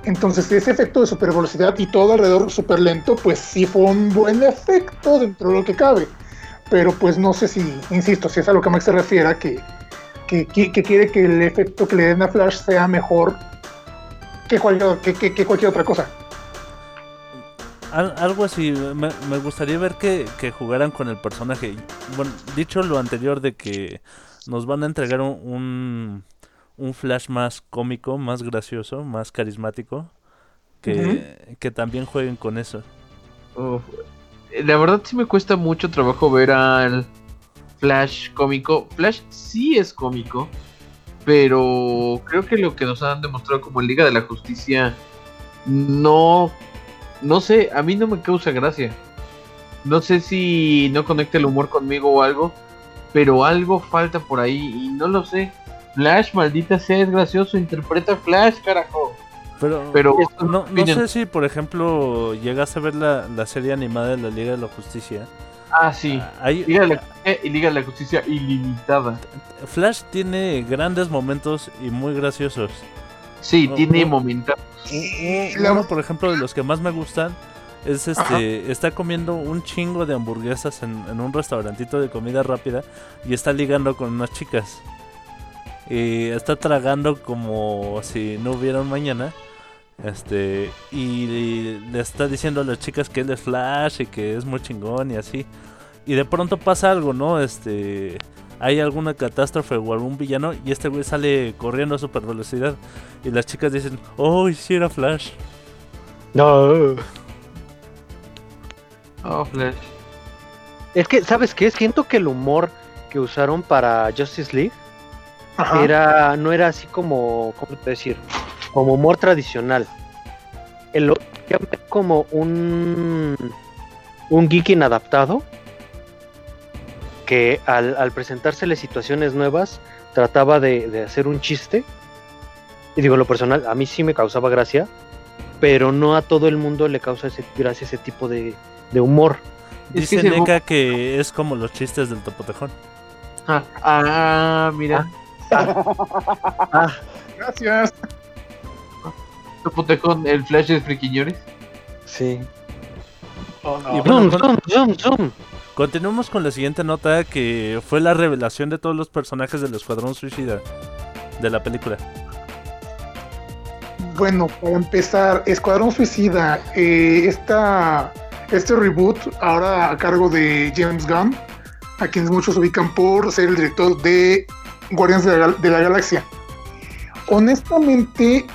Entonces, ese efecto de super velocidad y todo alrededor super lento, pues sí fue un buen efecto dentro de lo que cabe. Pero pues no sé si, insisto, si es a lo que Max se refiere, que, que, quiere que el efecto que le den a Flash sea mejor que cualquier, que, cualquier otra cosa. Al- algo así, me, gustaría ver que, que jugaran con el personaje. Bueno, dicho lo anterior de que nos van a entregar un, un Flash más cómico, más gracioso, más carismático, que, que también jueguen con eso. Uf, eh, La verdad sí me cuesta mucho trabajo ver al Flash cómico. Flash sí es cómico, pero creo que lo que nos han demostrado como Liga de la Justicia no, no sé, a mí no me causa gracia. No sé si no conecta el humor conmigo o algo, pero algo falta por ahí y no lo sé. Flash, maldita sea, es gracioso, interpreta a Flash, carajo. Pero, Pero no, no sé si, por ejemplo, llegaste a ver la, la serie animada de la Liga de la Justicia. Ah, sí. Hay, Liga de la Justicia y Liga de la Justicia ilimitada. Flash tiene grandes momentos y muy graciosos. Sí, No, tiene no. momentos. Uno, por ejemplo, de los que más me gustan es este, está comiendo un chingo de hamburguesas en, en un restaurantito de comida rápida y está ligando con unas chicas. Y está tragando como si no hubiera un mañana. Este, y le está diciendo a las chicas que él es Flash y que es muy chingón y así. Y de pronto pasa algo, ¿no? Este, hay alguna catástrofe o algún villano y este güey sale corriendo a super velocidad. Y las chicas dicen, oh, sí era Flash. No. Oh, Flash. Es que, ¿sabes qué? Siento que el humor que usaron para Justice League Ajá. era no era así como, ¿cómo te decir? Como humor tradicional. El como un un geek inadaptado que al, al presentársele situaciones nuevas trataba de, de hacer un chiste. Y digo, en lo personal, a mí sí me causaba gracia, pero no a todo el mundo le causa ese, gracia ese tipo de, de humor. Es que Dice ese hu- Neka que es como los chistes del topotejón. Ah, ah, mira. Gracias. Topotejón, el Flash de Friquiñores. Sí. Y bueno, Zoom, con- zoom, zoom, zoom. continuamos con la siguiente nota que fue la revelación de todos los personajes del Escuadrón Suicida de la película. Bueno, para empezar, Escuadrón Suicida, eh, esta, este reboot ahora a cargo de James Gunn, a quienes muchos ubican por ser el director de Guardianes de la, Gal- de la Galaxia. Honestamente,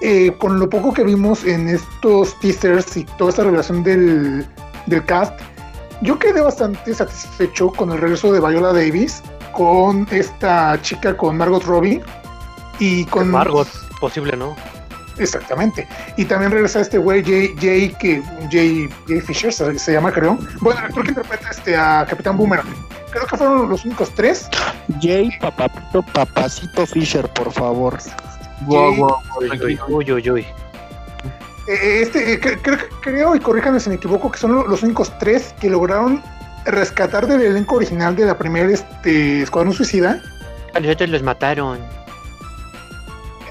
eh, con lo poco que vimos en estos teasers y toda esta revelación del, del cast, yo quedé bastante satisfecho con el regreso de Viola Davis, con esta chica, con Margot Robbie y con Margot, posible no. Exactamente. Y también regresa este güey, Jay, Jay, que, Jay, Jay Fisher se, se llama, creo. Bueno, el actor que interpreta este, a Capitán Boomerang. Creo que fueron los únicos tres. Jay Papapito Papacito Fisher, por favor. Sí. guau, Uy, uy, uy, uy. Eh, este, eh, cre- cre- creo, y corríjanme si me equivoco, que son lo- los únicos tres que lograron rescatar del elenco original de la primera este, Escuadrón Suicida. A los otros los mataron.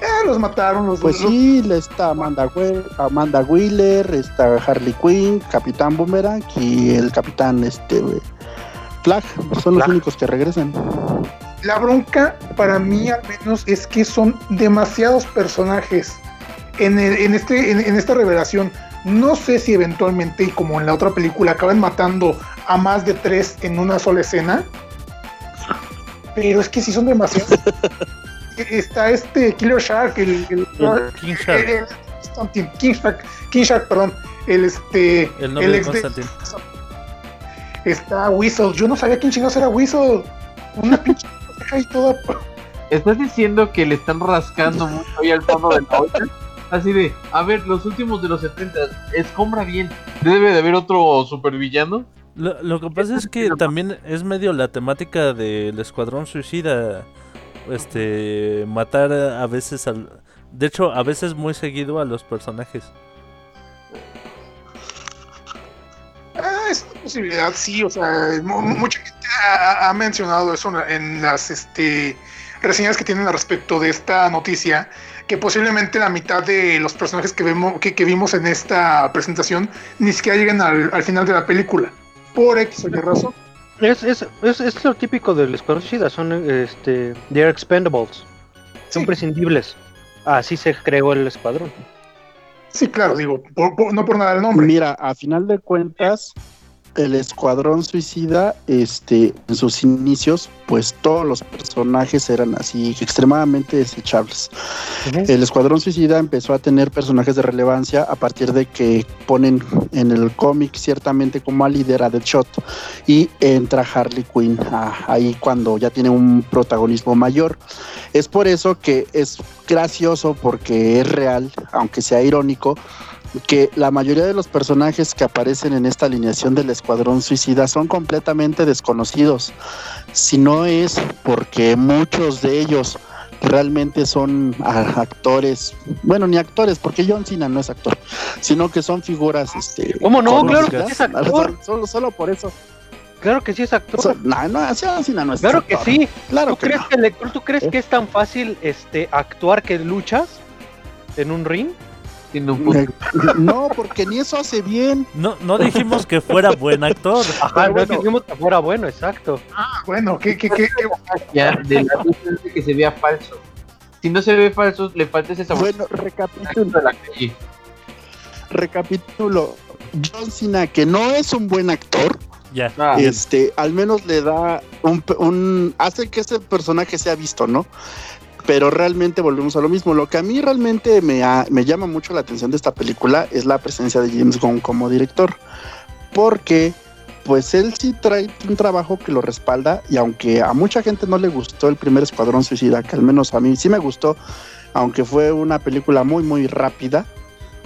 Eh, los mataron, los Pues los- sí, está Amanda, We- Amanda Wheeler, está Harley Quinn, Capitán Boomerang y el Capitán este Flag. Son los Flag. únicos que regresan. La bronca para mí al menos es que son demasiados personajes. en, el- en este, en, en esta revelación, no sé si eventualmente, y como en la otra película, acaban matando a más de tres en una sola escena. Pero es que sí son demasiados. Está este Killer Shark, el, el- King Shark. el- King Shark, King Shark, perdón. El este. El novio de ex de- Constantine. Está Whistle. Yo no sabía quién chingados era Whistle. Una pinche ahí toda. ¿Estás diciendo que le están rascando mucho ahí al fondo de la olla? Así de, a ver, los últimos de los 70, escombra bien. ¿Debe de haber otro supervillano? Lo, lo que pasa es que también es medio la temática del Escuadrón Suicida. Este. Matar a veces al. De hecho, a veces muy seguido a los personajes. Es una posibilidad, sí. O sea, mu- mucha gente ha, ha mencionado eso en las este, reseñas que tienen al respecto de esta noticia. Que posiblemente la mitad de los personajes que, vemos, que, que vimos en esta presentación ni siquiera lleguen al, al final de la película. Por X o Y razón. Es, es, es, es lo típico del Escuadrón Suicida, son este, they're expendables, son Sí. prescindibles. Así se creó el escuadrón. Sí, claro, digo, por- por- no por nada el nombre. Mira, a final de cuentas, el Escuadrón Suicida, este, en sus inicios, pues todos los personajes eran así extremadamente desechables. El Escuadrón Suicida empezó a tener personajes de relevancia a partir de que ponen en el cómic ciertamente como a líder a Deadshot y entra Harley Quinn ah, ahí cuando ya tiene un protagonismo mayor. Es por eso que es gracioso porque es real, aunque sea irónico, que la mayoría de los personajes que aparecen en esta alineación del Escuadrón Suicida son completamente desconocidos. Si no es porque muchos de ellos realmente son a- actores, bueno, ni actores, porque John Cena no es actor, sino que son figuras, este, ¿Cómo no? Claro que sí es actor. Solo, solo por eso. Claro que sí es actor. So- no, no, John Cena no es claro que actor. sí. Claro ¿Tú que crees, no. que ¿tú crees ¿Eh? que es tan fácil este, actuar que luchas en un ring? Tiene un punto. No, porque ni eso hace bien. No, no dijimos que fuera buen actor. Ajá, no bueno. dijimos que fuera bueno, exacto. Ah, bueno, ¿qué, qué, qué, qué- Ya, de la luz es de que se vea falso. Si no se ve falso, le falta ese sabor Bueno, recapitulo. de la calle. recapitulo. John Cena, que no es un buen actor, Ya. Ah, este, al menos le da un, un- hace que ese personaje sea visto, ¿no? Pero realmente volvemos a lo mismo. Lo que a mí realmente me, ha- me llama mucho la atención de esta película es la presencia de James Gunn como director. Porque, pues él sí trae un trabajo que lo respalda. Y aunque a mucha gente no le gustó el primer Escuadrón Suicida, que al menos a mí sí me gustó, aunque fue una película muy, muy rápida.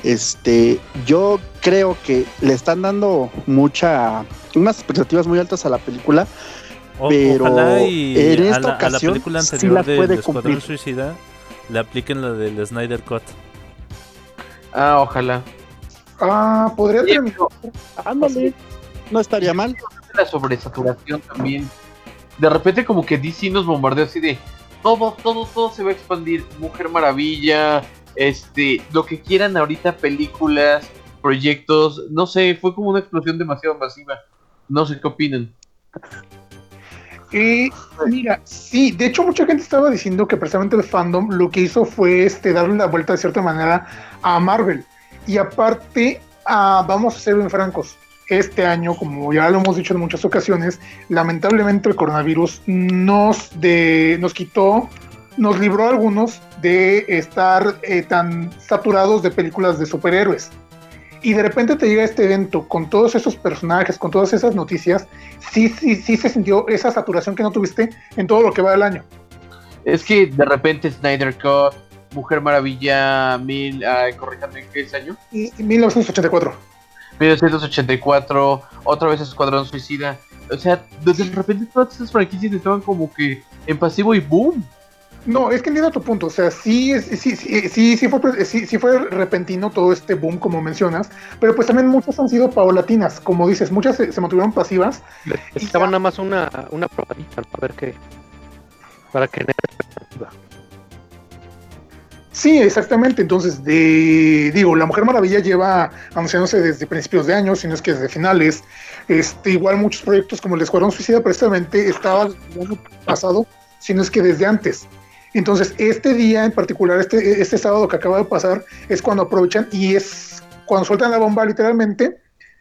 Este, yo creo que le están dando mucha, unas expectativas muy altas a la película, O- Pero ojalá y en a, la, a la película sí anterior las del puede Escuadrón cumplir. Suicida le apliquen la del Snyder Cut. ah, ojalá. Ah, podría terminar. pero ándale, no estaría mal. la sobresaturación también. De repente como que DC nos bombardeó así de todo, todo, todo se va a expandir. Mujer Maravilla, este, lo que quieran ahorita, películas, proyectos, no sé, fue como una explosión demasiado masiva. No sé qué opinan. Eh, mira, sí, de hecho mucha gente estaba diciendo que precisamente el fandom lo que hizo fue este darle la vuelta de cierta manera a Marvel. Y aparte, ah, vamos a ser bien francos, este año, como ya lo hemos dicho en muchas ocasiones, lamentablemente el coronavirus nos, de, nos quitó, nos libró a algunos de estar eh, tan saturados de películas de superhéroes. Y de repente te llega este evento con todos esos personajes, con todas esas noticias, sí, sí, sí se sintió esa saturación que no tuviste en todo lo que va del año. Es que de repente Snyder Cut, Mujer Maravilla, mil, ay, corríjame, ¿qué es año? Y, y 1984. 1984, otra vez Escuadrón Suicida. O sea, de repente todas esas franquicias estaban como que en pasivo y boom. No, es que entiendo tu punto. O sea, sí, sí, sí, sí, sí, fue, sí, sí fue repentino todo este boom, como mencionas, pero pues también muchas han sido paulatinas. Como dices, muchas se, mantuvieron pasivas. Estaba nada más una, una probadita, a ver qué. Para que Sí, exactamente. Entonces, de, digo, La Mujer Maravilla lleva anunciándose desde principios de año, si no es que desde finales. Este, igual muchos proyectos como el Escuadrón Suicida precisamente estaba el año pasado, si no es que desde antes. Entonces, este día en particular, este, este sábado que acaba de pasar, es cuando aprovechan y es cuando sueltan la bomba literalmente.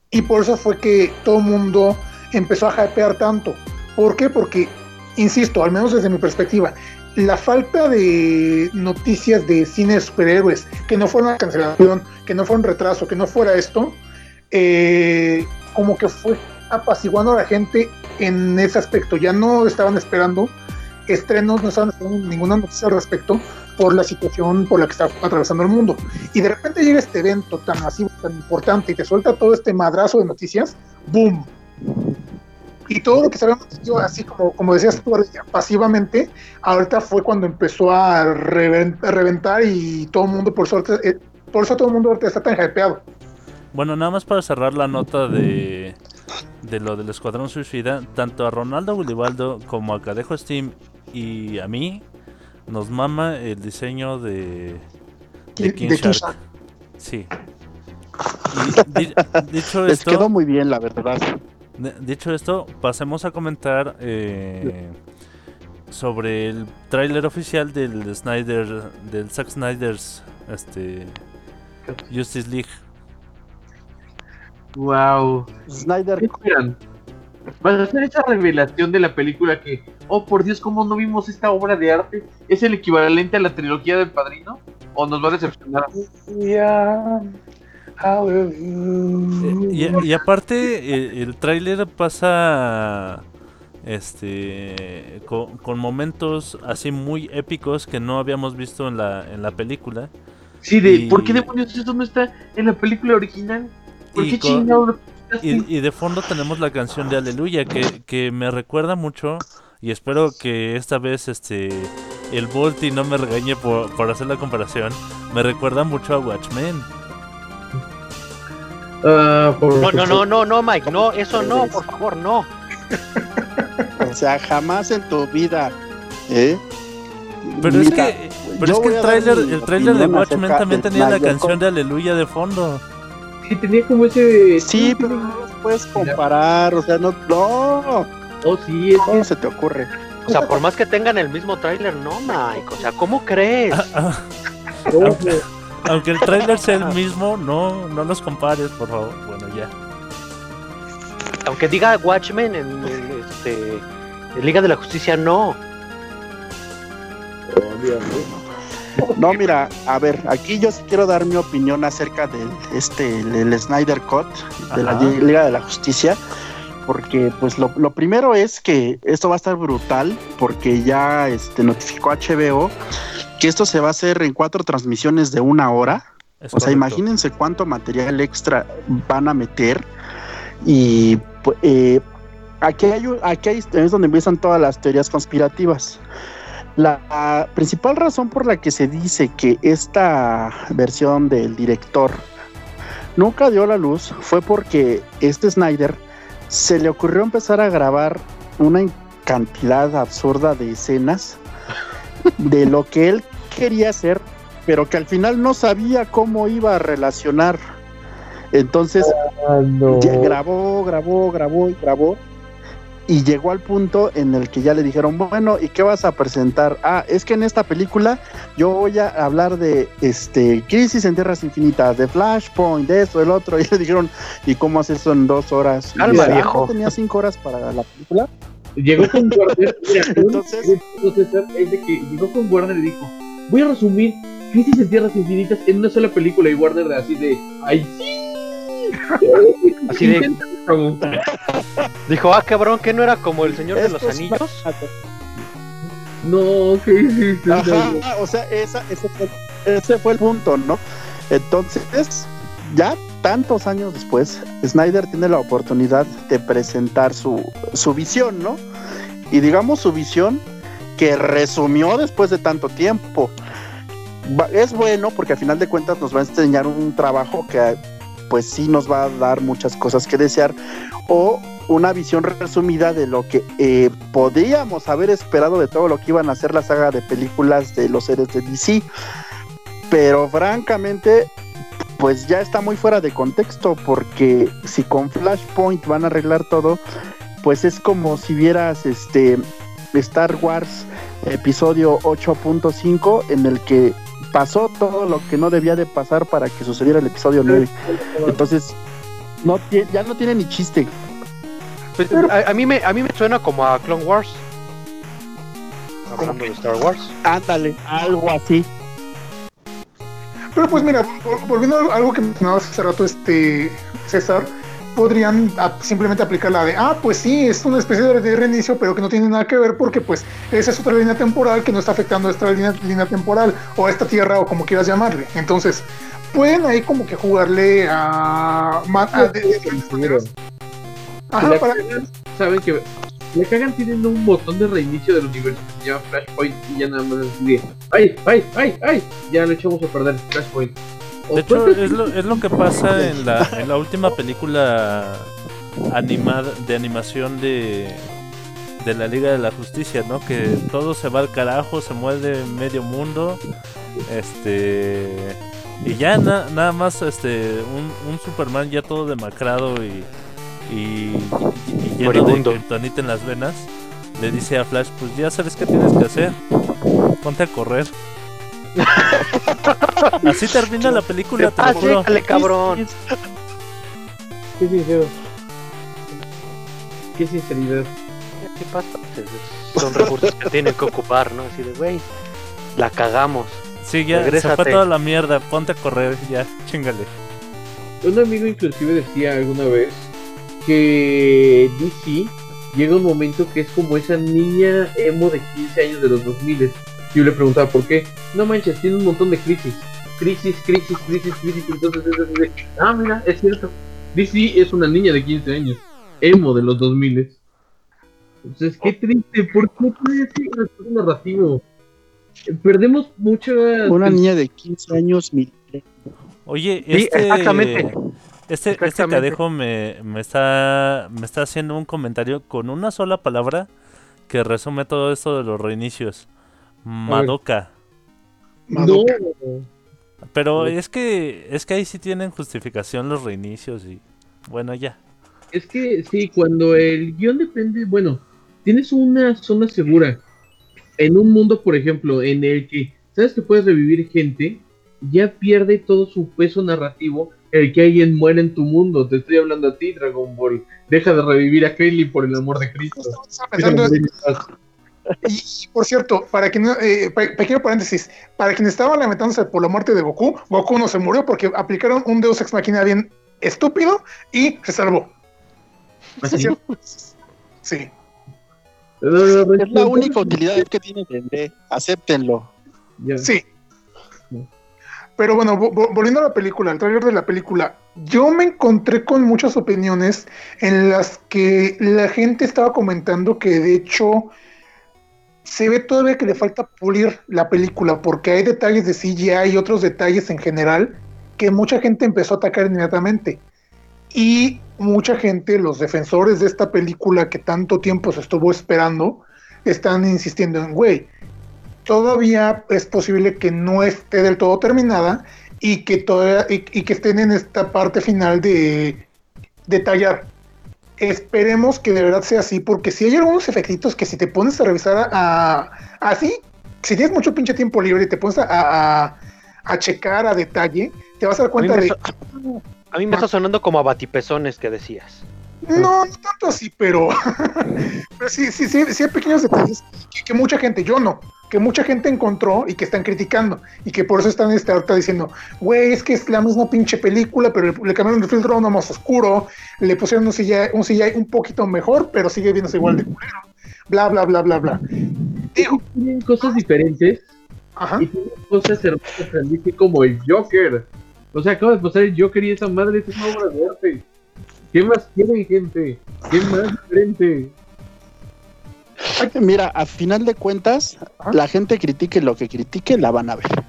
Y por eso fue que todo el mundo empezó a hypear tanto. ¿Por qué? Porque, insisto, al menos desde mi perspectiva, la falta de noticias de cine de superhéroes, que no fuera una cancelación, que no fuera un retraso, que no fuera esto, eh, como que fue apaciguando a la gente en ese aspecto. Ya no estaban esperando estrenos, no estaban esperando ninguna noticia al respecto por la situación por la que está atravesando el mundo. Y de repente llega este evento tan masivo, tan importante, y te suelta todo este madrazo de noticias, ¡boom! Y todo lo que sabíamos yo, así como, como decías tú, pasivamente, ahorita fue cuando empezó a reventar y todo el mundo, por suerte, eh, por eso todo el mundo ahorita está tan hypeado. Bueno, nada más para cerrar la nota de, de lo del Escuadrón Suicida, tanto a Ronaldo Gulibaldo como a Cadejo Steam y a mí nos mama el diseño de, de De King King Shark. Shark. Sí. Y di- dicho Les esto, quedó muy bien, la verdad. de- dicho esto, pasemos a comentar eh, sobre el tráiler oficial del Snyder, del Zack Snyder's este, Justice League. Wow. Snyder ¿Qué? ¿Vas a hacer esa revelación de la película que, oh por Dios, cómo no vimos esta obra de arte? ¿Es el equivalente a la trilogía del padrino? ¿O nos va a decepcionar? Eh, Y, y aparte, el, el tráiler pasa este con, con momentos así muy épicos que no habíamos visto en la, en la película. Sí, de, Y- ¿por qué demonios eso no está en la película original? ¿Por Y qué con- chingados lo quitaste? Y, y de fondo tenemos la canción de Aleluya que, que me recuerda mucho y espero que esta vez este el Volti no me regañe por, por hacer la comparación. Me recuerda mucho a Watchmen. Ah, por- No, no, no, no, no, Mike, no, eso no, por favor, no. O sea, jamás en tu vida. ¿eh? Pero es que, pero yo es que voy el tráiler el tráiler de Watchmen también tenía la canción de Aleluya de fondo. Sí, tenía como ese... Sí, pero no los puedes comparar, o sea, no, no, Oh, sí, es ¿cómo se te ocurre? O sea, por más que tengan el mismo tráiler, no, Mike. O sea, ¿cómo crees? Ah, Aunque el tráiler sea el mismo, no, no los compares, por favor. Bueno, ya. Aunque diga Watchmen en, en, este, en Liga de la Justicia, no. No, mira, a ver, aquí yo sí quiero dar mi opinión acerca del este el Snyder Cut de la. Liga de la Justicia, porque pues lo, lo primero es que esto va a estar brutal, porque ya este notificó HBO que esto se va a hacer en cuatro transmisiones de una hora. Es O sea, imagínense cuánto material extra van a meter. Y pu- eh, aquí, hay, aquí hay- es donde empiezan todas las teorías conspirativas. La, principal razón por la que se dice que esta versión del director nunca dio la luz fue porque este Snyder se le ocurrió empezar a grabar una cantidad absurda de escenas de lo que él quería hacer, pero que al final no sabía cómo iba a relacionar. Entonces ya grabó, grabó, grabó y grabó. Y llegó al punto en el que ya le dijeron, bueno, ¿y qué vas a presentar? Ah, es que en esta película yo voy a hablar de este Crisis en Tierras Infinitas, de Flashpoint, de esto, del otro. Y le dijeron, ¿y cómo haces eso en dos horas? Calma, dice, "Ah, viejo. ¿no tenía cinco horas para la película. Llegó con Warner, mira, Entonces- entonces es de que llegó con Warner y dijo, voy a resumir Crisis en Tierras Infinitas en una sola película y Warner de así de, ay sí. Así de- Dijo, ah, cabrón, que no era como el Señor de los Anillos. No, ¿qué hiciste? Ajá, o sea, esa, ese, fue, ese fue el punto, ¿no? Entonces, ya tantos años después, Snyder tiene la oportunidad de presentar su, su visión, ¿no? Y digamos su visión que resumió después de tanto tiempo. Va- Es bueno porque al final de cuentas nos va a enseñar un trabajo que pues sí nos va a dar muchas cosas que desear o una visión resumida de lo que eh, podríamos haber esperado de todo lo que iban a hacer la saga de películas de los héroes de DC. Pero francamente, pues ya está muy fuera de contexto porque si con Flashpoint van a arreglar todo, pues es como si vieras este Star Wars episodio 8.5 en el que pasó todo lo que no debía de pasar para que sucediera el episodio 9. Entonces, no ya no tiene ni chiste. Pues, a, a mí me, a mí me suena como a Clone Wars. Hablando de Star Wars. Ándale, algo así. Pero pues mira, vol- volviendo a algo que mencionabas hace rato, este César, podrían simplemente aplicar la de, ah, pues sí, es una especie de, reinicio, pero que no tiene nada que ver porque pues esa es otra línea temporal que no está afectando a esta línea, línea temporal o a esta tierra o como quieras llamarle. Entonces, pueden ahí como que jugarle a... a- de- de diferentes maneras. Ajá, la para- cagan, saben que le cagan tienen un botón de reinicio del universo que se llama Flashpoint y ya nada más así de ay, ay, ay, ay, ya lo echamos a perder Flashpoint. De hecho, es lo, es lo que pasa en la, en la última película animada de animación de, de la Liga de la Justicia, ¿no? Que todo se va al carajo, se mueve medio mundo, este y ya na- nada más este un, un Superman ya todo demacrado y y, y- lleno de kryptonita en las venas le dice a Flash, pues ya sabes qué tienes que hacer, ponte a correr. Así termina la película, te Ah, sí, cabrón. Qué sincero. Qué sinceridad. ¿Qué pasa? Son recursos que tienen que ocupar, ¿no? Así de, güey, la cagamos. Sí, ya se Regrésate. fue toda la mierda, ponte a correr, ya, chingale. Un amigo inclusive decía alguna vez que DC llega un momento que es como esa niña emo de 15 años de los 2000. Yo le preguntaba por qué. No manches, tiene un montón de crisis. Crisis, crisis, crisis, crisis. Entonces ah, mira, es cierto. DC es una niña de 15 años. Emo de los 2000. Entonces, qué triste. ¿Por qué puede ser un recurso narrativo? Perdemos mucha... Una niña de 15 años, mi- Oye, Sí, este, exactamente. este, este cadejo me, me está me está haciendo un comentario con una sola palabra que resume todo esto de los reinicios. Madoka. No, Pero es que es que ahí sí tienen justificación los reinicios y bueno, ya. Es que sí, cuando el guion depende, bueno, tienes una zona segura. En un mundo, por ejemplo, en el que sabes que puedes revivir gente, ya pierde todo su peso narrativo el que alguien muere en tu mundo. Te estoy hablando a ti, Dragon Ball. Deja de revivir a Kaylee por el amor de Cristo. Y, y, por cierto, para quien no- eh, pe- pequeño paréntesis, para quienes estaban lamentándose por la muerte de Goku, Goku no se murió porque aplicaron un Deus Ex Machina bien estúpido y se salvó. ¿Así? ¿Sí? Sí. Es la única utilidad que tiene Dende. Acéptenlo. Sí. Pero bueno, vo- vo- volviendo a la película, al trailer de la película, yo me encontré con muchas opiniones en las que la gente estaba comentando que de hecho se ve todavía que le falta pulir la película porque hay detalles de CGI y otros detalles en general que mucha gente empezó a atacar inmediatamente. Y mucha gente, los defensores de esta película que tanto tiempo se estuvo esperando, están insistiendo en, güey, todavía es posible que no esté del todo terminada y que todavía y, y que estén en esta parte final de detallar. Esperemos que de verdad sea así, porque si hay algunos efectitos que si te pones a revisar a- así, si tienes mucho pinche tiempo libre y te pones a, a- a checar a detalle, te vas a dar cuenta de está, a mí me está sonando como a batipezones que decías. No, no tanto así, pero, pero sí, sí, sí, sí hay pequeños detalles que, que mucha gente, yo no, que mucha gente encontró y que están criticando y que por eso están este, ahorita diciendo, güey, es que es la misma pinche película, pero le, le cambiaron el filtro a uno más oscuro, le pusieron un CGI, un CGI un poquito mejor, pero sigue viéndose igual de culero, bla, bla, bla, bla, bla. Digo, Tienen cosas diferentes ajá, y tienen cosas hermosas como el Joker. O sea, acaba de pasar el Joker y esa madre es una obra de arte. ¿Qué más quieren, gente? ¿Qué más diferente? Mira, a final de cuentas, la gente critique lo que critique, la van a ver.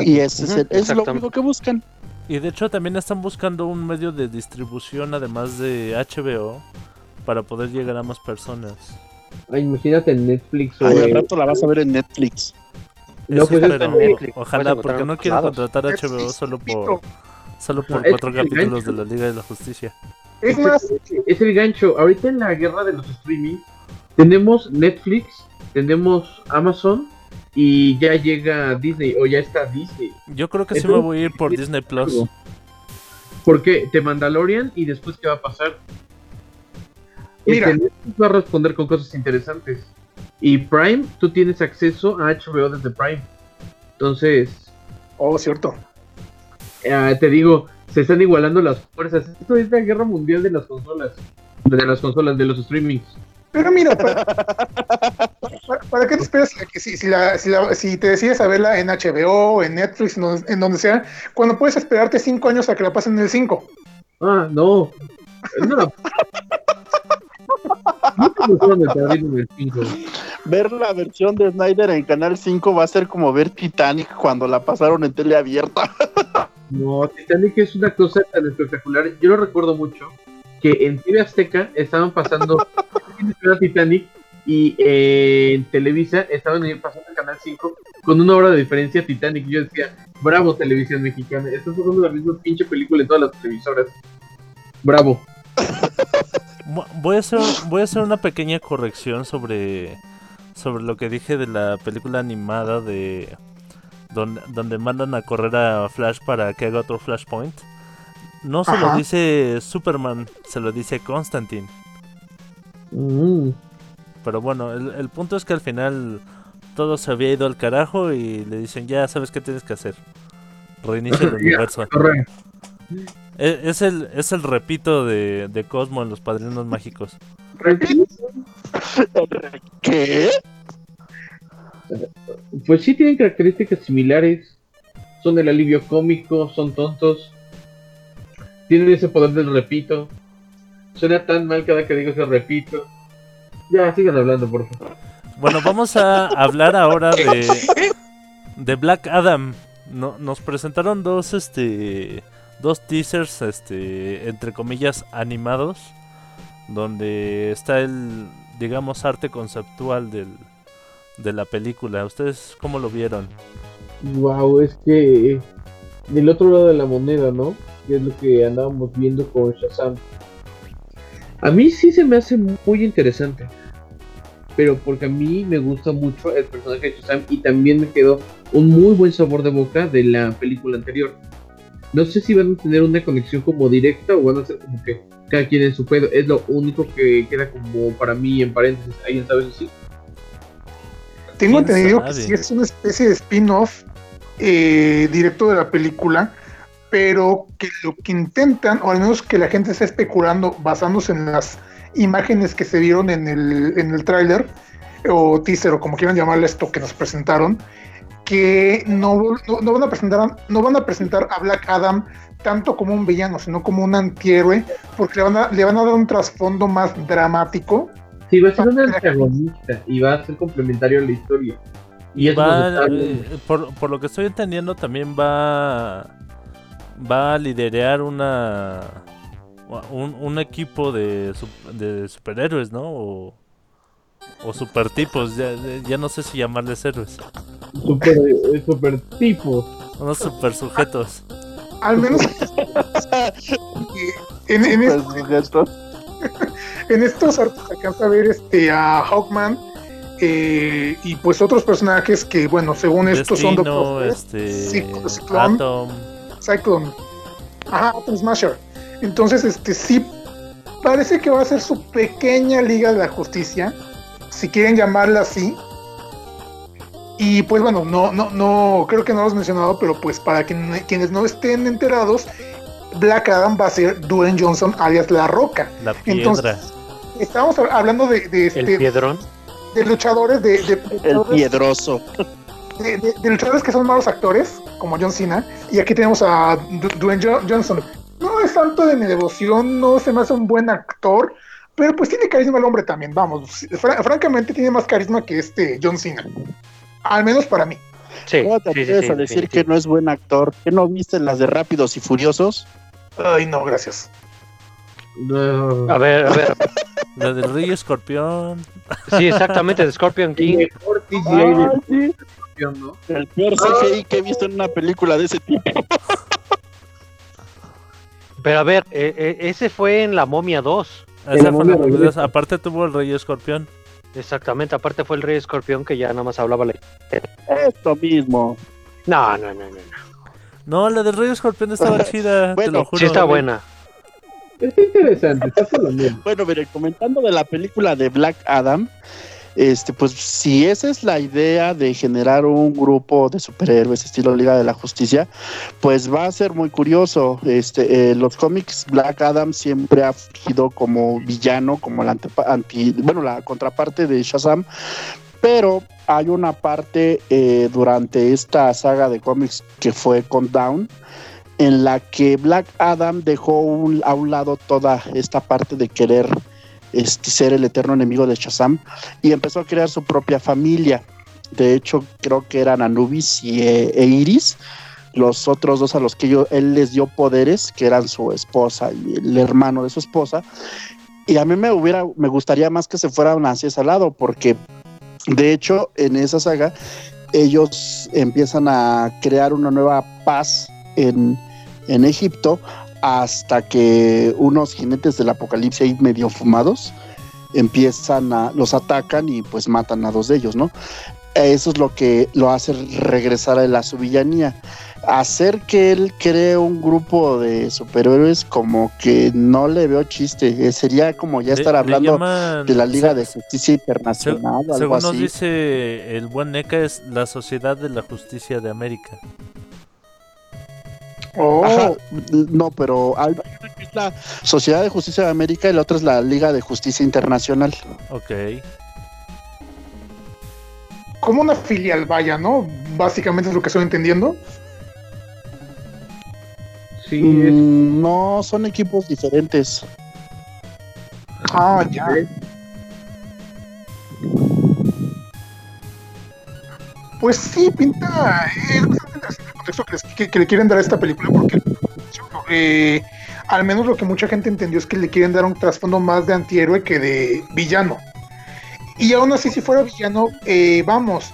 Y ese es, el- es lo único que buscan. Y de hecho también están buscando un medio de distribución además de HBO para poder llegar a más personas. Ay, imagínate en Netflix o Ay, al rato la vas a ver en Netflix. No, Sí, pues pero Netflix, ojalá, porque no lados. contratar a HBO solo por solo por No, cuatro capítulos de la Liga de la Justicia. es más, es el gancho. Ahorita en la guerra de los streaming tenemos Netflix tenemos Amazon y ya llega Disney o ya está Disney. Yo creo que sí Entonces, me voy a ir por Disney Plus. Porque te Mandalorian y después qué va a pasar. Mira. Este, Netflix va a responder con cosas interesantes. Y Prime, tú tienes acceso a HBO desde Prime. Entonces, Oh, cierto. eh, te digo, se están igualando las fuerzas. Esto es la guerra mundial de las consolas. De las consolas, de los streamings. Pero mira, para, para- ¿para qué te esperas que si, si, la- si, la- si te decides a verla en HBO, en Netflix, en donde, en donde sea, cuando puedes esperarte cinco años a que la pasen en el 5? Ah, no. No. El. Ver la versión de Snyder en Canal 5 va a ser como ver Titanic cuando la pasaron en tele abierta. No, Titanic es una cosa tan espectacular. Yo lo recuerdo mucho que en TV Azteca estaban pasando Titanic y eh, en Televisa estaban pasando el Canal 5 con una hora de diferencia Titanic. Yo decía, bravo televisión mexicana, estás pasando la misma pinche película en todas las televisoras. Bravo. Vo- Voy a hacer, voy a hacer una pequeña corrección sobre, sobre lo que dije de la película animada de donde, donde mandan a correr a Flash para que haga otro Flashpoint. No se lo dice Superman, se lo dice Constantine. Mm. Pero bueno, el, el punto es que al final todo se había ido al carajo y le dicen, ya sabes qué tienes que hacer. Reinicia el universo. E- Es el, es el repito de, de Cosmo en los Padrinos Mágicos. ¿Qué? Pues sí tienen características similares. Son el alivio cómico, son tontos. Tienen ese poder del repito. Suena tan mal cada que digo ese repito. Ya, sigan hablando, por favor. Bueno, vamos a hablar ahora de, de Black Adam. No, nos presentaron dos, este, dos teasers, este, entre comillas, animados, donde está el, digamos, arte conceptual del, de la película. ¿Ustedes cómo lo vieron? Wow, es que del otro lado de la moneda, ¿no? Que es lo que andábamos viendo con Shazam. A mí sí se me hace muy interesante. Pero porque a mí me gusta mucho el personaje de Shazam y también me quedó un muy buen sabor de boca de la película anterior. No sé si van a tener una conexión como directa o van a ser como que cada quien en su pedo. Es lo único que queda como para mí en paréntesis. ¿Alguien sabe eso sí? Tengo ¿Quién entendido que sí es una especie de spin-off eh, directo de la película, pero que lo que intentan, o al menos que la gente está especulando basándose en las imágenes que se vieron en el, en el tráiler, o teaser, o como quieran llamarle esto que nos presentaron, que no, no, no van a presentar, a- no van a presentar a Black Adam tanto como un villano, sino como un antihéroe, porque le van a, le van a dar un trasfondo más dramático. Sí, va a ser un antagonista y va a ser complementario a la historia. Y nos Va, eh, por, por lo que estoy entendiendo, también va, va a liderar una, un, un equipo de, de superhéroes, ¿no? O, o supertipos, ya, ya no sé si llamarles héroes. super, eh, super tipo. Unos super sujetos. Al menos en, en, Pues, sujeto. en estos arcos alcanza a ver este, a Hawkman eh, y pues otros personajes que, bueno, según estos son Destino, Doctor este, Cic- Ciclón. Atom. Cyclone. Ajá, Atom Smasher. Entonces, este sí parece que va a ser su pequeña Liga de la Justicia, si quieren llamarla así. Y pues bueno, no, no, no, creo que no lo has mencionado, pero pues para quien- quienes no estén enterados, Black Adam va a ser Dwayne Johnson alias La Roca. La piedra. Entonces, Estamos hablando de, de, El este, piedrón. de luchadores, de, de- de El piedroso. De, de- de luchadores que son malos actores, como John Cena, y aquí tenemos a Dwayne Jo- Johnson. No es tanto de mi devoción, no se me hace un buen actor, pero pues tiene carisma el hombre también, vamos. Fra- francamente tiene más carisma que este John Cena. Al menos para mí. Sí, ¿Cómo te sí, sí, atreves sí, a decir que no es buen actor? ¿Que no viste las de Rápidos y Furiosos? Ay, no, gracias. No. A ver, a ver. La del Rey Escorpión. Sí, exactamente, de Scorpion King. Ay, el peor CGI que he visto en una película de ese tipo. Pero a ver, eh, eh, ese fue en La Momia 2. Esa la fue la momia primera- regresa. Aparte tuvo el Rey Escorpión. Exactamente, aparte fue el Rey Escorpión que ya nada más hablaba la... Esto mismo. No, no, no, no. no. No, la del Rey Escorpión estaba chida, te Bueno, lo juro. Sí está buena. Está interesante, está colombiano. Bueno, mire, comentando de la película de Black Adam, este, pues si esa es la idea de generar un grupo de superhéroes estilo Liga de la Justicia, pues va a ser muy curioso. Este, eh, los cómics Black Adam siempre ha surgido como villano, como la anti, bueno, la contraparte de Shazam, pero hay una parte eh, durante esta saga de cómics que fue con Down en la que Black Adam dejó a un lado toda esta parte de querer este, ser el eterno enemigo de Shazam y empezó a crear su propia familia. De hecho, creo que eran Anubis y, eh, e Iris, los otros dos a los que yo- él les dio poderes, que eran su esposa y el hermano de su esposa. Y a mí me hubiera, me gustaría más que se fueran hacia ese lado, porque de hecho en esa saga ellos empiezan a crear una nueva paz en, en Egipto hasta que unos jinetes del apocalipsis ahí medio fumados empiezan a, los atacan y pues matan a dos de ellos, ¿no? Eso es lo que lo hace regresar a la su villanía. Hacer que él cree un grupo de superhéroes como que no le veo chiste. Eh, Sería como ya estar le hablando llaman- de la Liga de Justicia Internacional o algo Según nos así. dice el buen NECA, es la Sociedad de la Justicia de América. Oh, Ajá, no, pero hay una que es la Sociedad de Justicia de América y la otra es la Liga de Justicia Internacional. Ok. como una filial, vaya, ¿no? Básicamente es lo que estoy entendiendo. Sí, es- Mm, no, son equipos diferentes. Ah, ya. Pues sí, pinta. Es bastante interesante el contexto que, le quieren dar a esta película, porque eh, al menos lo que mucha gente entendió es que le quieren dar un trasfondo más de antihéroe que de villano. Y aún así, si fuera villano, eh, vamos.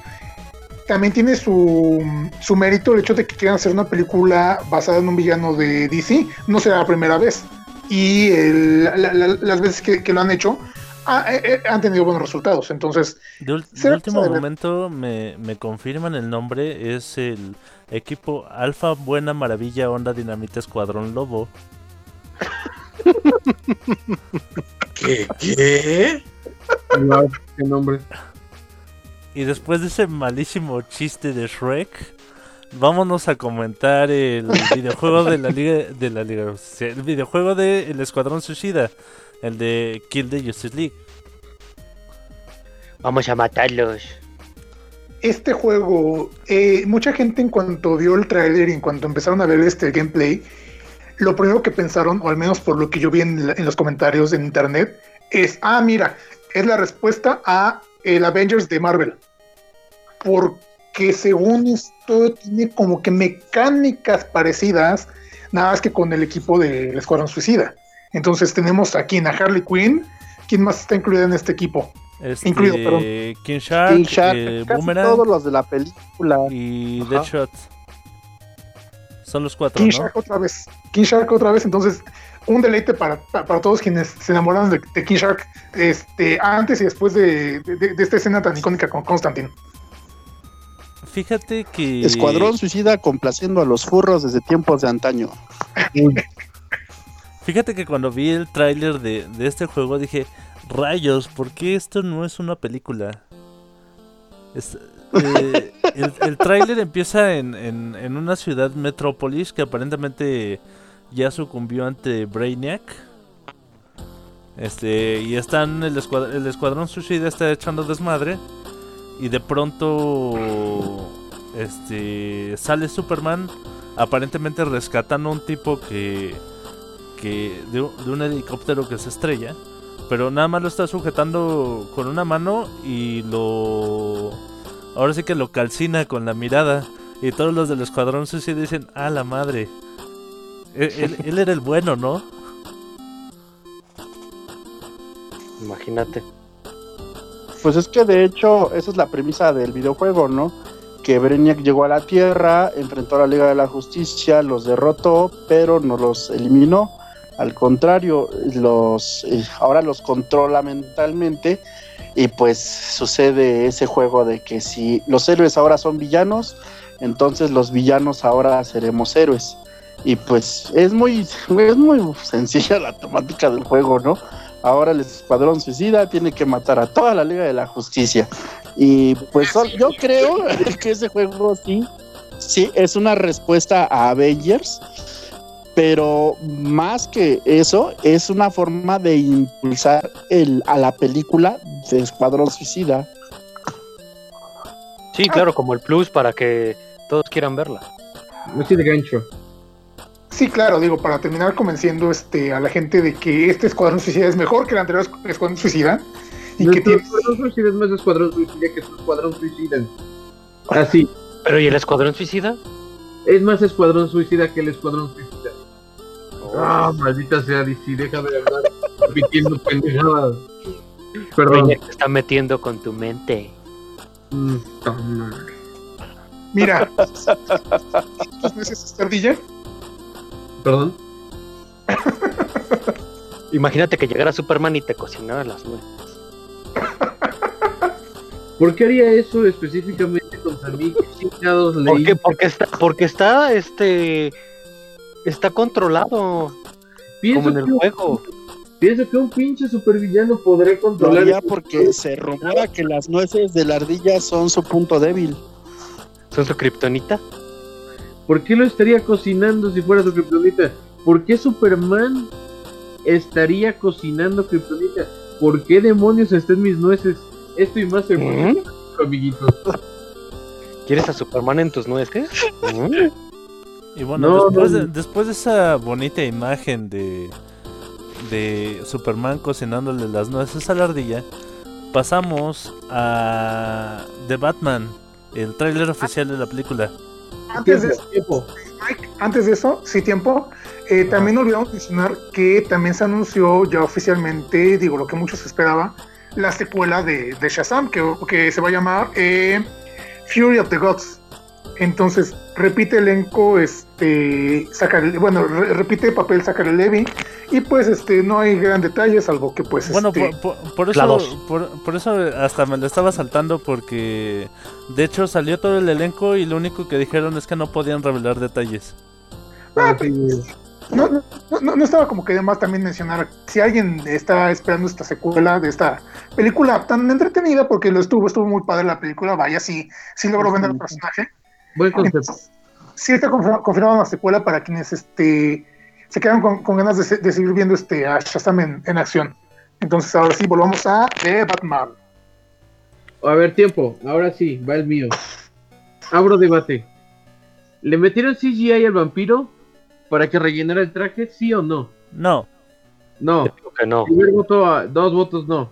También tiene su, su mérito el hecho de que quieran hacer una película basada en un villano de DC. No será la primera vez. Y las veces que lo han hecho, ha- eh, eh, han tenido buenos resultados. Entonces, De, de último momento me, me confirman el nombre, es el equipo Alfa Buena Maravilla Onda Dinamita Escuadrón Lobo. ¿Qué? ¿Qué? qué nombre. Y después de ese malísimo chiste de Shrek, vámonos a comentar el videojuego de la Liga de la Liga el videojuego de El Escuadrón Suicida, el de Kill the Justice League. Vamos a matarlos. este juego, eh, mucha gente en cuanto vio el tráiler y en cuanto empezaron a ver este gameplay, lo primero que pensaron, o al menos por lo que yo vi en, la- en los comentarios en internet, es, ah, mira, es la respuesta a el Avengers de Marvel. Porque según esto tiene como que mecánicas parecidas, nada más que con el equipo del Escuadrón Suicida. Entonces tenemos aquí en a Harley Quinn. ¿Quién más está incluida en este equipo? Este, Incluido, perdón. King Shark, King Shark, eh, casi Boomerang todos los de la película. y Ajá. Deadshot. Son los cuatro, King ¿no? Shark otra vez. King Shark otra vez. Entonces, un deleite para, para, para todos quienes se enamoraron de, de King Shark este, antes y después de, de- de esta escena tan icónica con Constantine. Fíjate que... Escuadrón Suicida complaciendo a los furros desde tiempos de antaño. Fíjate que cuando vi el tráiler de, de este juego dije, rayos, ¿por qué esto no es una película? Eh, el, el tráiler empieza en, en- en una ciudad metrópolis que aparentemente ya sucumbió ante Brainiac. Este, y están, el, escuad- el escuadrón suicida está echando desmadre. Y de pronto, este, sale Superman, aparentemente rescatando a un tipo que que de, un- de un helicóptero que se estrella, pero nada más lo está sujetando con una mano y lo ahora sí que lo calcina con la mirada y todos los del escuadrón suicida dicen, "Ah, la madre." Él, él- él era el bueno, ¿no? Imagínate. Pues es que de hecho, esa es la premisa del videojuego, ¿no? Que Brainiac llegó a la Tierra, enfrentó a la Liga de la Justicia, los derrotó, pero no los eliminó. Al contrario, los eh, ahora los controla mentalmente Y pues sucede ese juego de que si los héroes ahora son villanos, entonces los villanos ahora seremos héroes. Y pues es muy, es muy sencilla la temática del juego, ¿no? Ahora el Escuadrón Suicida tiene que matar a toda la Liga de la Justicia. Y pues yo creo que ese juego sí, sí, es una respuesta a Avengers, pero más que eso, es una forma de impulsar el, a la película de Escuadrón Suicida. Sí, claro, como el plus para que todos quieran verla. Así de gancho. Sí, claro, digo, para terminar convenciendo este, a la gente de que este Escuadrón Suicida es mejor que el anterior Escu- Escuadrón Suicida y que Nuestro tiene... Escuadrón Suicida es más Escuadrón Suicida que su Escuadrón Suicida. Así. Pero ¿y el Escuadrón Suicida? Es más Escuadrón Suicida que el Escuadrón Suicida. Ah, maldita sea DC, deja de hablar repitiendo pendejadas. Perdón. Oye, te está metiendo con tu mente. Mm. Mira, ¿estos meses? Perdón. Imagínate que llegara Superman y te cocinara las nueces. ¿Por qué haría eso específicamente contra mí? ¿Qué chingados ¿Por leí? qué? Porque está, porque está, este, está controlado Pienso como en el que, juego. pienso que un pinche supervillano podrá controlar. Porque se rumora que las nueces de la ardilla son su punto débil. ¿Son su kriptonita? ¿Por qué lo estaría cocinando si fuera su kriptonita? ¿Por qué Superman estaría cocinando kriptonita? ¿Por qué demonios están mis nueces? Esto y más seguro, ¿Mm? amiguitos. ¿Quieres a Superman en tus nueces? ¿Mm? Y bueno, No, después, no, de, después de esa bonita imagen de, de Superman cocinándole las nueces a la ardilla, pasamos a The Batman, el tráiler oficial de la película. Antes de, Tiempo, tiempo. Mike, antes de eso, sí, tiempo. eh, también olvidamos mencionar que también se anunció ya oficialmente, digo, lo que muchos esperaban, la secuela de, de Shazam, que, que se va a llamar eh, Fury of the Gods. Entonces, repite elenco, este, Zachary- bueno, re- repite papel Zachary Levy, y pues, este, no hay gran detalle, salvo que, pues, Bueno, este, por, por- por La eso, por, por eso hasta me lo estaba saltando porque de hecho salió todo el elenco y lo único que dijeron es que no podían revelar detalles. Ah, sí. No, no, no, no estaba como que de más también mencionar si alguien está esperando esta secuela de esta película tan entretenida, porque lo estuvo, estuvo muy padre la película, vaya, sí, sí logró vender el personaje. Buen concepto. Entonces, sí está confirma- confirmada la secuela para quienes este se quedan con, con ganas de, se- de seguir viendo este a Shazam en, en acción. Entonces ahora sí, volvamos a The Batman. A ver, tiempo. Ahora sí, va el mío. Abro debate. ¿Le metieron CGI al vampiro para que rellenara el traje? ¿Sí o no? No, No. Digo que no. Primer voto a dos votos no.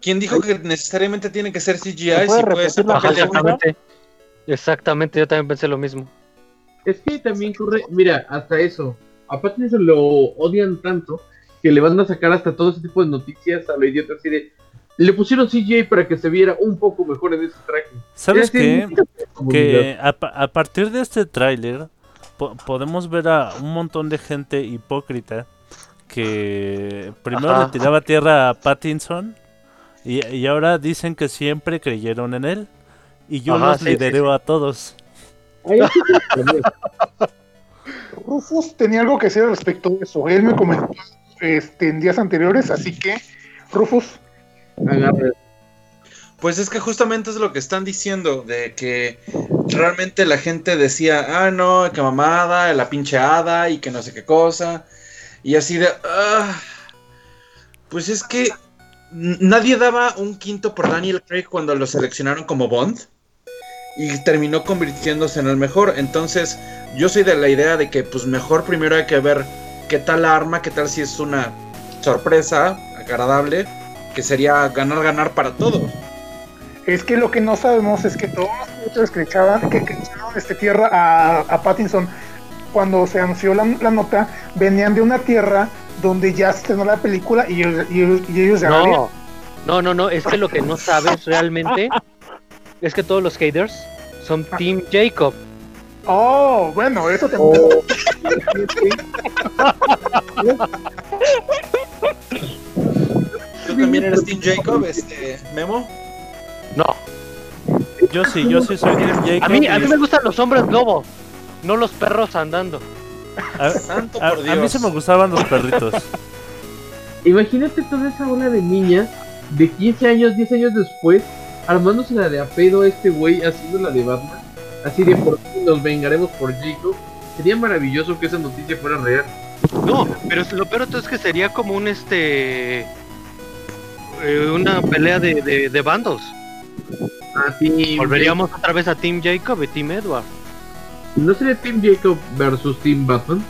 ¿Quién dijo que necesariamente tiene que ser CGI ¿Se puede si puede repetir ser la exactamente. Yo también pensé lo mismo. Es que también corre. Mira, hasta eso. A Pattinson lo odian tanto que le van a sacar hasta todo ese tipo de noticias a lo idiota así de. Le pusieron CGI para que se viera un poco mejor en ese traje. ¿sabes qué? Que a, pa- a partir de este tráiler po- podemos ver a un montón de gente hipócrita que primero Ajá. le tiraba tierra a Pattinson y, y ahora dicen que siempre creyeron en él y yo Ajá, los sí, sí, lidereo a todos. Rufus tenía algo que decir al respecto de eso. Él me comentó este, en días anteriores, así que, Rufus, agarra. Pues es que justamente es lo que están diciendo, de que realmente la gente decía, ah, no, que mamada, la pinche hada y que no sé qué cosa. Y así de, ah, pues es que nadie daba un quinto por Daniel Craig cuando lo seleccionaron como Bond. Y terminó convirtiéndose en el mejor. Entonces, yo soy de la idea de que, pues mejor primero hay que ver qué tal la arma, qué tal si es una sorpresa agradable, que sería ganar, ganar para todos. es que lo que no sabemos es que todos los que echaban, que, echaron este, tierra a, a Pattinson cuando se anunció la, la nota, venían de una tierra donde ya se estrenó la película y ellos, y ellos, y ellos ya habían- No, no, no, no, es que lo que no sabes realmente es que todos los haters son Team Jacob. Oh, bueno, eso también. también niños, eres Team Jacob, este, Memo. No. Yo sí, yo sí soy Team Jacob. A mí, a mí me gustan los hombres lobo, no los perros andando. a- Santo a- por a Dios. mí se me gustaban los perritos. Imagínate toda esa ola de niñas de 15 años, 10 años después, armándose la de a pedo a este güey haciendo la de Batman. Así de por fin nos vengaremos por Jacob. Sería maravilloso que esa noticia fuera real. No, pero lo peor todo es que sería como un este. eh, una pelea de, de, de bandos. Así Volveríamos otra vez a Team Jacob y Team Edward. ¿No sería Team Jacob versus Team Batman?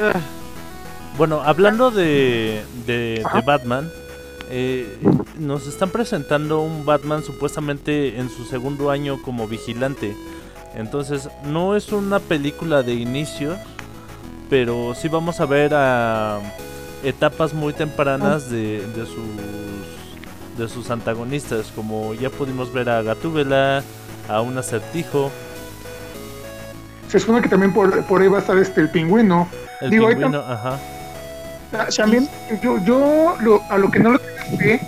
Ah, Bueno, hablando de, de, de Batman, eh, nos están presentando un Batman supuestamente en su segundo año como vigilante. Entonces, no es una película de inicio, pero sí vamos a ver a etapas muy tempranas de, de sus de sus antagonistas, como ya pudimos ver a Gatúbela, a un acertijo, Se supone que también por, por ahí va a estar este el pingüino. el Digo, pingüino, ajá. Ta- También yo, yo lo- a lo que no le sé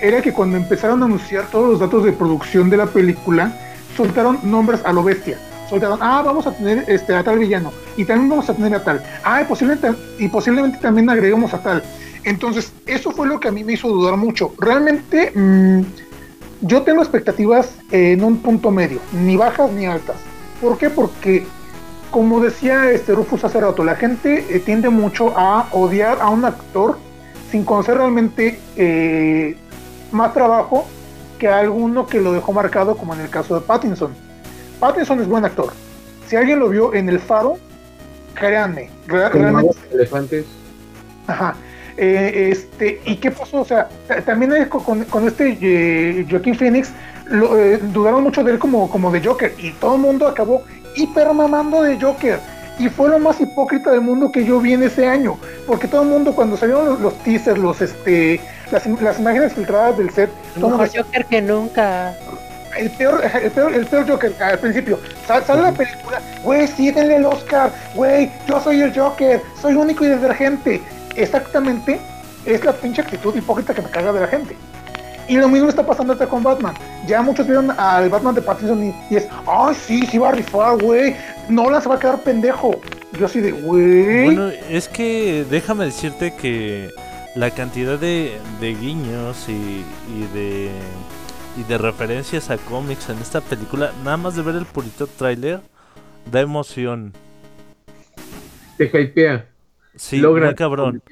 era que cuando empezaron a anunciar todos los datos de producción de la película, soltaron nombres a lo bestia. Soltaron, ah, vamos a tener este, a tal villano, y también vamos a tener a tal, ah, y posiblemente, y posiblemente también agregamos a tal. Entonces, eso fue lo que a mí me hizo dudar mucho. Realmente, mm, yo tengo expectativas en un punto medio, ni bajas ni altas. ¿Por qué? Porque como decía este Rufus hace rato, la gente eh, tiende mucho a odiar a un actor sin conocer realmente eh, más trabajo que a alguno que lo dejó marcado, como en el caso de Pattinson. Pattinson es buen actor. Si alguien lo vio en El Faro, créanme, re- realmente elefantes. Ajá. Eh, este, ¿Y qué pasó? O sea, ta- también con, con este eh, Joaquín Phoenix, lo, eh, dudaron mucho de él como, como de Joker y todo el mundo acabó hiper mamando de Joker. Y fue lo más hipócrita del mundo que yo vi en ese año. Porque todo el mundo, cuando salieron los, los teasers, los, este, las, las imágenes filtradas del set, decía, Joker que nunca. el peor, el peor, el peor Joker al principio. Sal- Sale la película, güey, sí, denle el Oscar, güey, yo soy el Joker, soy único y divergente. Exactamente, es la pinche actitud hipócrita que me caga de la gente. Y lo mismo está pasando acá con Batman. Ya muchos vieron al Batman de Pattinson y, y es, ay, sí, sí va a rifar, güey. Nolan se va a quedar pendejo. Yo así de, güey. Bueno, es que déjame decirte que la cantidad de, de guiños y, y de y de referencias a cómics en esta película, nada más de ver el purito tráiler, da emoción. Te hypea. Sí, Logra- muy cabrón.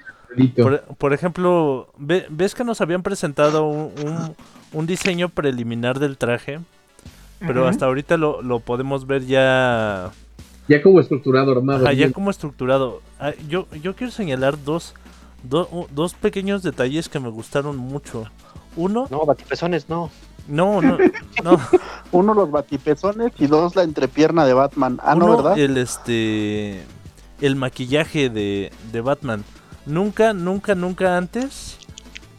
Por, por ejemplo, ve- ¿ves que nos habían presentado un, un- un diseño preliminar del traje? Pero hasta ahorita lo, lo podemos ver ya Ya como estructurado, armado. Ajá, ya como estructurado. Ah, yo, yo quiero señalar dos, do- dos pequeños detalles que me gustaron mucho. Uno, No, batipezones, no. no, no, no. Uno, los batipezones y dos, la entrepierna de Batman. Ah, no, Uno, ¿verdad? el este, el maquillaje de, de Batman. Nunca, nunca, nunca antes,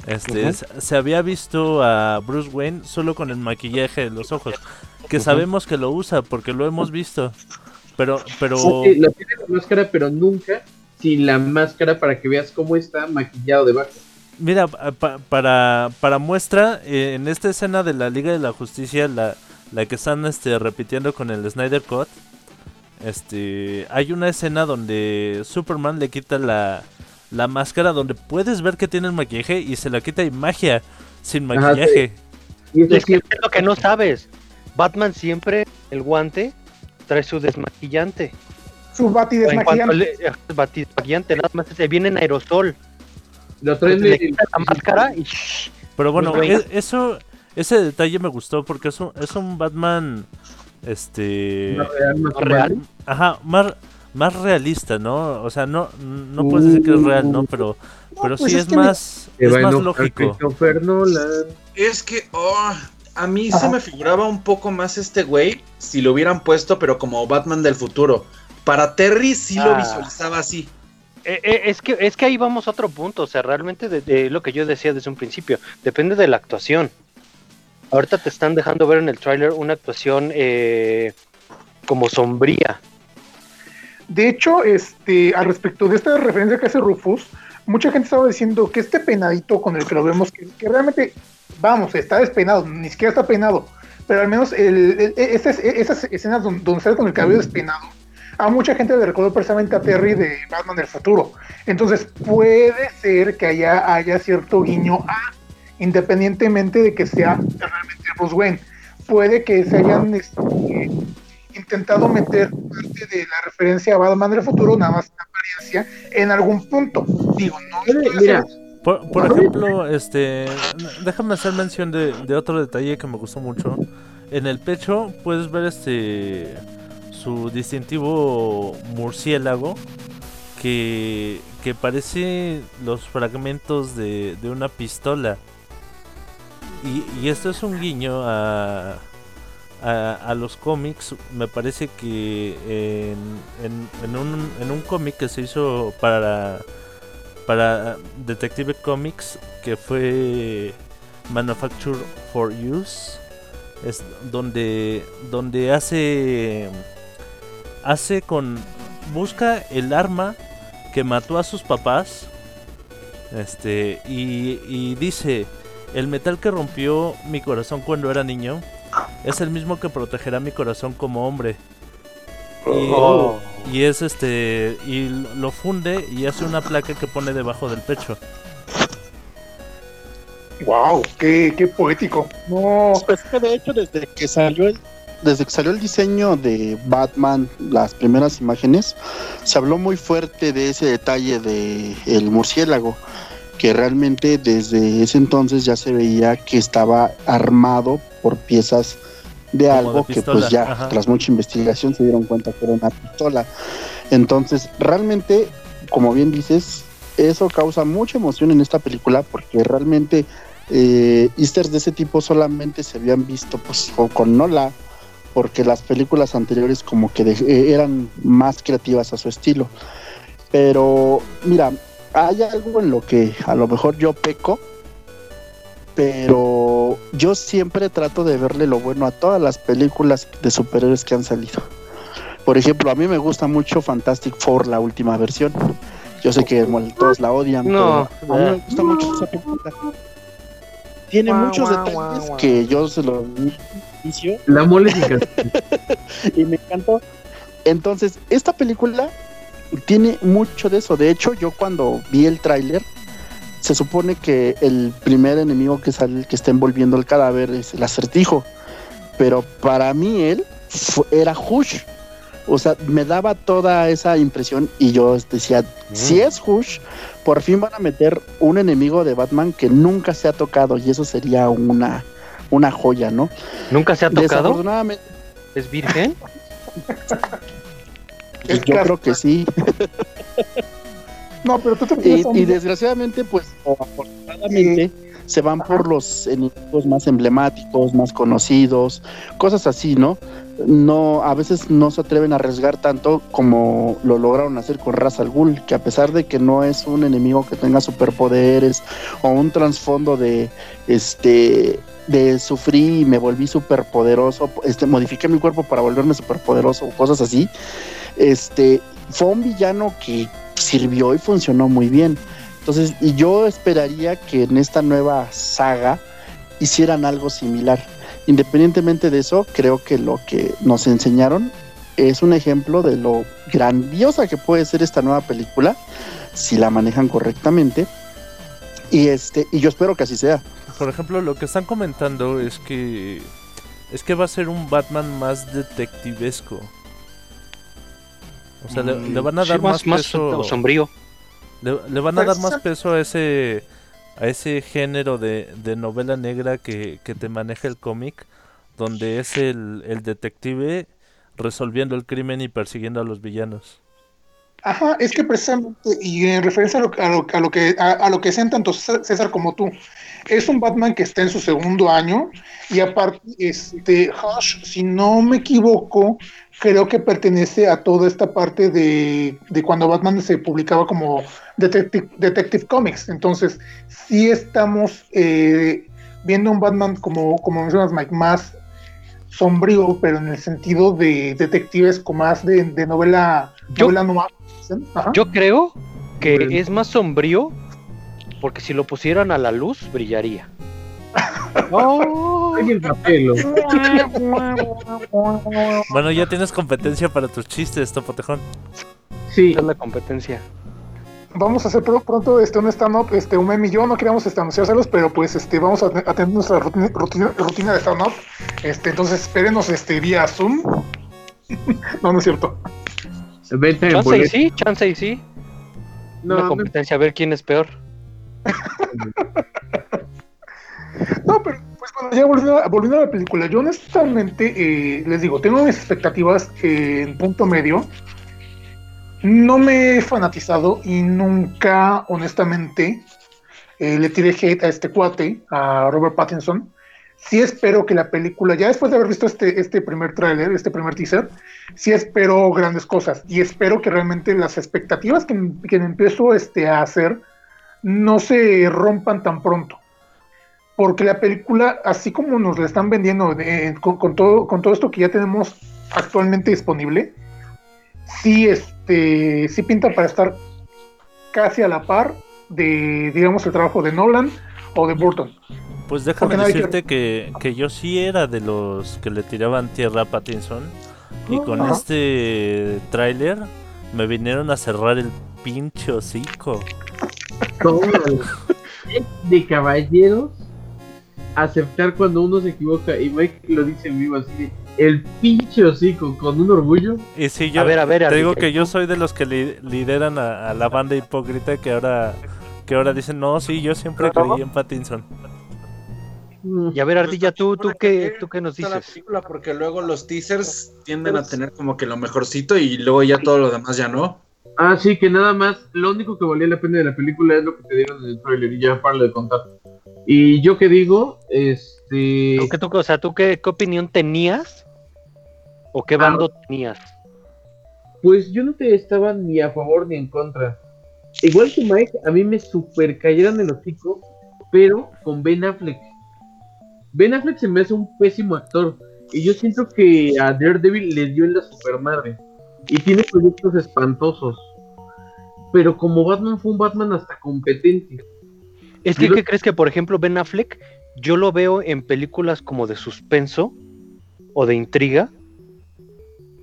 este, se- se había visto a Bruce Wayne solo con el maquillaje de los ojos. Que sabemos que lo usa porque lo hemos visto. Pero, pero. Sí, lo tiene la máscara, pero nunca sin la máscara para que veas cómo está maquillado debajo. Mira, pa- pa- para, para muestra, eh, en esta escena de la Liga de la Justicia, la, la que están este, repitiendo con el Snyder Cut, este, hay una escena donde Superman le quita la, la máscara, donde puedes ver que tiene el maquillaje y se la quita y magia, sin Ajá, maquillaje. Y Es que es lo que no sabes. Batman siempre, el guante, trae su desmaquillante. Su bati desmaquillante. le- el bati- desmaquillante, nada más se viene en aerosol. lo traen le quitas la máscara y shh, Pero bueno, Pues, e- eso, ese detalle me gustó porque es un, es un Batman, este... más real, más real. humano. Ajá, más, más realista, ¿no? O sea, no, no puedes decir que es real, ¿no? Pero, pero pues sí es es, que me- más, es más lógico. Es que, oh, a mí se me figuraba un poco más este güey si lo hubieran puesto, pero como Batman del futuro. Para Terry sí lo Ah. visualizaba así. Eh, eh, es que es que ahí vamos a otro punto, o sea, realmente de, de lo que yo decía desde un principio, depende de la actuación. Ahorita te están dejando ver en el tráiler una actuación eh, como sombría. De hecho, este, al respecto de esta referencia que hace Rufus, mucha gente estaba diciendo que este peinadito con el que lo vemos, que, que realmente, vamos, está despeinado, ni siquiera está peinado, pero al menos el, el- esas, esas escenas donde, donde sale con el cabello despeinado, a mucha gente le recordó precisamente a Terry de Batman del futuro. Entonces puede ser que haya, haya cierto guiño a, independientemente de que sea realmente Bruce Wayne. Puede que se hayan este, intentado meter parte de la referencia a Batman del futuro, nada más en apariencia, en algún punto. Digo, no Mira. Por, por ejemplo, este, déjame hacer mención de, de otro detalle que me gustó mucho. En el pecho puedes ver este su distintivo murciélago que, que parece los fragmentos de, de una pistola. Y, y esto es un guiño a, a, los cómics. Me parece que en, en, un, en un cómic que se hizo para para Detective Comics que fue Manufacture for Use es donde donde hace hace con busca el arma que mató a sus papás este y dice el metal que rompió mi corazón cuando era niño es el mismo que protegerá mi corazón como hombre y, Oh. y es este y lo funde y hace una placa que pone debajo del pecho Wow, qué, qué poético. No, Pues que de hecho desde que salió el desde que salió el diseño de Batman, las primeras imágenes, se habló muy fuerte de ese detalle de el murciélago, que realmente desde ese entonces ya se veía que estaba armado por piezas de Como algo de que pues ya ajá. tras mucha investigación se dieron cuenta que era una pistola. Entonces, realmente, como bien dices, eso causa mucha emoción en esta película porque realmente eh, easters de ese tipo solamente se habían visto pues o con Nola porque las películas anteriores como que de- eh, eran más creativas a su estilo pero mira hay algo en lo que a lo mejor yo peco pero yo siempre trato de verle lo bueno a todas las películas de superhéroes que han salido. Por ejemplo a mí me gusta mucho Fantastic Four la última versión. Yo sé que bueno, todos la odian No, pero a mí me gusta mucho esa película. Tiene muchos detalles que yo se los La y me encantó. Entonces, esta película tiene mucho de eso. De hecho, yo cuando vi el tráiler, se supone que el primer enemigo que sale, que está envolviendo el cadáver es el acertijo. Pero para mí él era Hush. O sea, me daba toda esa impresión y yo decía, si es Hush, por fin van a meter un enemigo de Batman que nunca se ha tocado y eso sería una, una joya, ¿no? ¿Nunca se ha tocado? Desafortunadamente, ¿Es virgen? Yo creo que sí. no, pero tú te Y, y desgraciadamente, pues, o afortunadamente, se van por los enemigos más emblemáticos, más conocidos, cosas así, ¿no? No, a veces no se atreven a arriesgar tanto como lo lograron hacer con Ra's al que a pesar de que no es un enemigo que tenga superpoderes o un trasfondo de este de sufrí y me volví superpoderoso, este modifiqué mi cuerpo para volverme superpoderoso o cosas así. Este fue un villano que sirvió y funcionó muy bien. Entonces, y yo esperaría que en esta nueva saga hicieran algo similar. Independientemente de eso, creo que lo que nos enseñaron es un ejemplo de lo grandiosa que puede ser esta nueva película si la manejan correctamente. Y este, y yo espero que así sea. Por ejemplo, lo que están comentando es que es que va a ser un Batman más detectivesco. O sea, le, le van a Sí, dar más, más peso. sombrío. Le, le van a Pues, dar más peso a ese a ese género de, de novela negra que, que te maneja el cómic, donde es el, el detective resolviendo el crimen y persiguiendo a los villanos. Ajá, es que precisamente, y en referencia a lo, a lo, a lo que a, a lo que sean tanto César como tú, es un Batman que está en su segundo año, y aparte, este, Hush, si no me equivoco, creo que pertenece a toda esta parte de, de cuando Batman se publicaba como Detective, Detective Comics. Entonces, sí estamos eh, viendo un Batman, como, como mencionas, Mike, más sombrío, pero en el sentido de detectives, con más de, de novela, Yo- novela noir. Ajá. Yo creo Bueno. es más sombrío. Porque si lo pusieran a la luz, brillaría. Oh. Bueno, ya tienes competencia para tus chistes, Topotejón. Sí, es la competencia. Vamos a hacer pro- pronto este, un stand-up, este, un meme y yo, no queríamos este, anunciárselos, pero pues este, vamos a, a tener nuestra rutina, rutina, rutina de stand-up. Este, entonces espérenos este, vía Zoom. no, no es cierto. Chance y sí, chance y sí. No, Una no, competencia a ver quién es peor. No, pero pues bueno, ya volviendo a, volviendo a la película, yo honestamente eh, les digo, tengo mis expectativas eh, en punto medio. No me he fanatizado y nunca, honestamente, eh, le tiré hate a este cuate, a Robert Pattinson. Sí espero que la película, ya después de haber visto este, este primer tráiler, este primer teaser, sí espero grandes cosas y espero que realmente las expectativas que, que empiezo este, a hacer no se rompan tan pronto porque la película, así como nos la están vendiendo eh, con, con todo, con todo esto que ya tenemos actualmente disponible, sí, este, sí pinta para estar casi a la par de, digamos, el trabajo de Nolan o de Burton. Pues déjame decirte que, que yo sí era de los que le tiraban tierra a Pattinson. Y con Ajá. este tráiler me vinieron a cerrar el pinche hocico. de caballeros aceptar cuando uno se equivoca y Mike lo dice en vivo así el pinche hocico con un orgullo Y si yo A ver, a ver, te digo que yo soy de los que li- lideran a, a la banda hipócrita que ahora que ahora dicen, no, sí, yo siempre creí en Pattinson. Y a ver, Ardilla, ¿tú, tú, qué, ¿tú qué nos la dices? película porque luego los teasers tienden a tener como que lo mejorcito y luego ya todo lo demás ya no. Ah, sí, que nada más, lo único que valía la pena de la película es lo que te dieron en el trailer y ya paro de contar. Y yo que digo, este... ¿Tú qué, tú, o sea, ¿tú qué, qué opinión tenías? ¿O qué bando tenías? Pues yo no te estaba ni a favor ni en contra. Igual que Mike, a mí me super cayeron el hocico, pero con Ben Affleck. Ben Affleck se me hace un pésimo actor. Y yo siento que a Daredevil le dio en la supermadre. Y tiene proyectos espantosos. Pero como Batman fue un Batman hasta competente. Es que, Yo ¿qué crees que, por ejemplo, Ben Affleck, yo lo veo en películas como de suspenso o de intriga,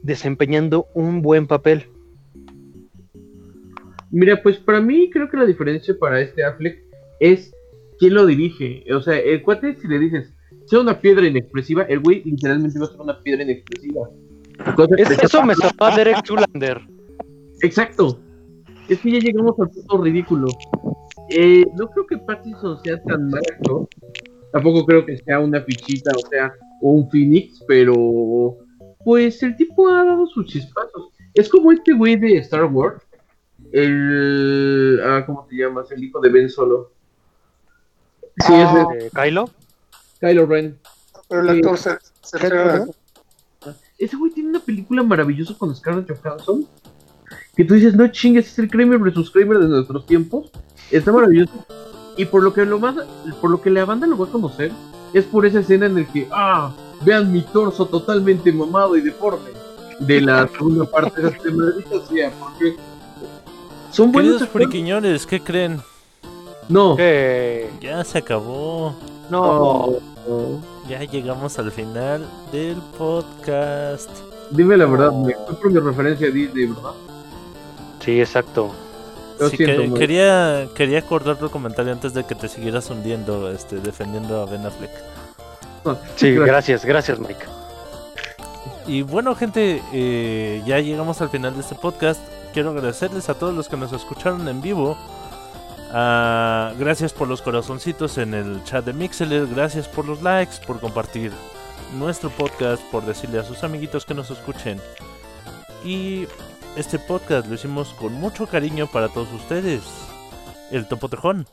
desempeñando un buen papel? Mira, pues para mí creo que la diferencia para este Affleck es quién lo dirige. O sea, el cuate, si le dices, sea una piedra inexpresiva, el güey literalmente va a ser una piedra inexpresiva. Es- eso me sonó a Derek Zulander. Exacto. Es que ya llegamos al punto ridículo. Eh, no creo que Pattinson sea tan mal actor. Tampoco creo que sea una fichita, o sea, o un Phoenix, pero pues el tipo ha dado sus chispazos. Es como este güey de Star Wars. El. Ah, ¿Cómo te llamas? El hijo de Ben Solo. Sí, es de Eh, ¿Kylo? Kylo Ren. Pero el Sí. actor se, se encarga- Ese güey tiene una película maravillosa con Scarlett Johansson. Que tú dices, no chingues, es el Kramer versus Kramer de nuestros tiempos. Está maravilloso. Y por lo que lo más, por lo que la banda lo va a conocer, es por esa escena en la que, ah, vean mi torso totalmente mamado y deforme. De la segunda parte de esta maldita sea, porque son buenos friquiñones, ¿qué creen? No. ¿Qué? Ya se acabó. No. Oh, oh. Ya llegamos al final del podcast. Dime la verdad, me fue por mi referencia a Disney, ¿verdad? Sí, exacto. Lo Sí, siento, que- Mike. quería, quería acordar tu comentario antes de que te siguieras hundiendo, este, defendiendo a Ben Affleck. Sí, Gracias. gracias, gracias, Mike. Y bueno, gente, eh, ya llegamos al final de este podcast. Quiero agradecerles a todos los que nos escucharon en vivo. Ah, gracias por los corazoncitos en el chat de Mixeler. Gracias por los likes, por compartir nuestro podcast, por decirle a sus amiguitos que nos escuchen. Y este podcast lo hicimos con mucho cariño para todos ustedes. El Topo Tejón.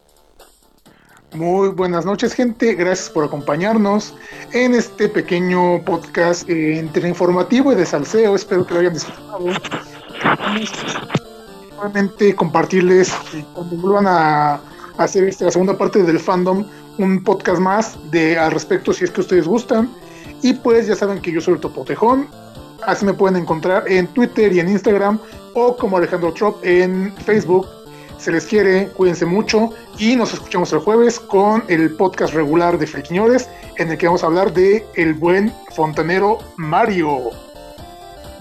Muy buenas noches, gente. Gracias por acompañarnos en este pequeño podcast eh, entre informativo y de salseo. Espero que lo hayan disfrutado. Nuevamente compartirles cuando vuelvan a hacer este, la segunda parte del fandom un podcast más de al respecto si es que ustedes gustan. Y pues ya saben que yo soy el Topotejón. Así me pueden encontrar en Twitter y en Instagram o como Alejandro Trop en Facebook. Se les quiere, cuídense mucho y nos escuchamos el jueves con el podcast regular de Friquiñores en el que vamos a hablar de el buen fontanero Mario.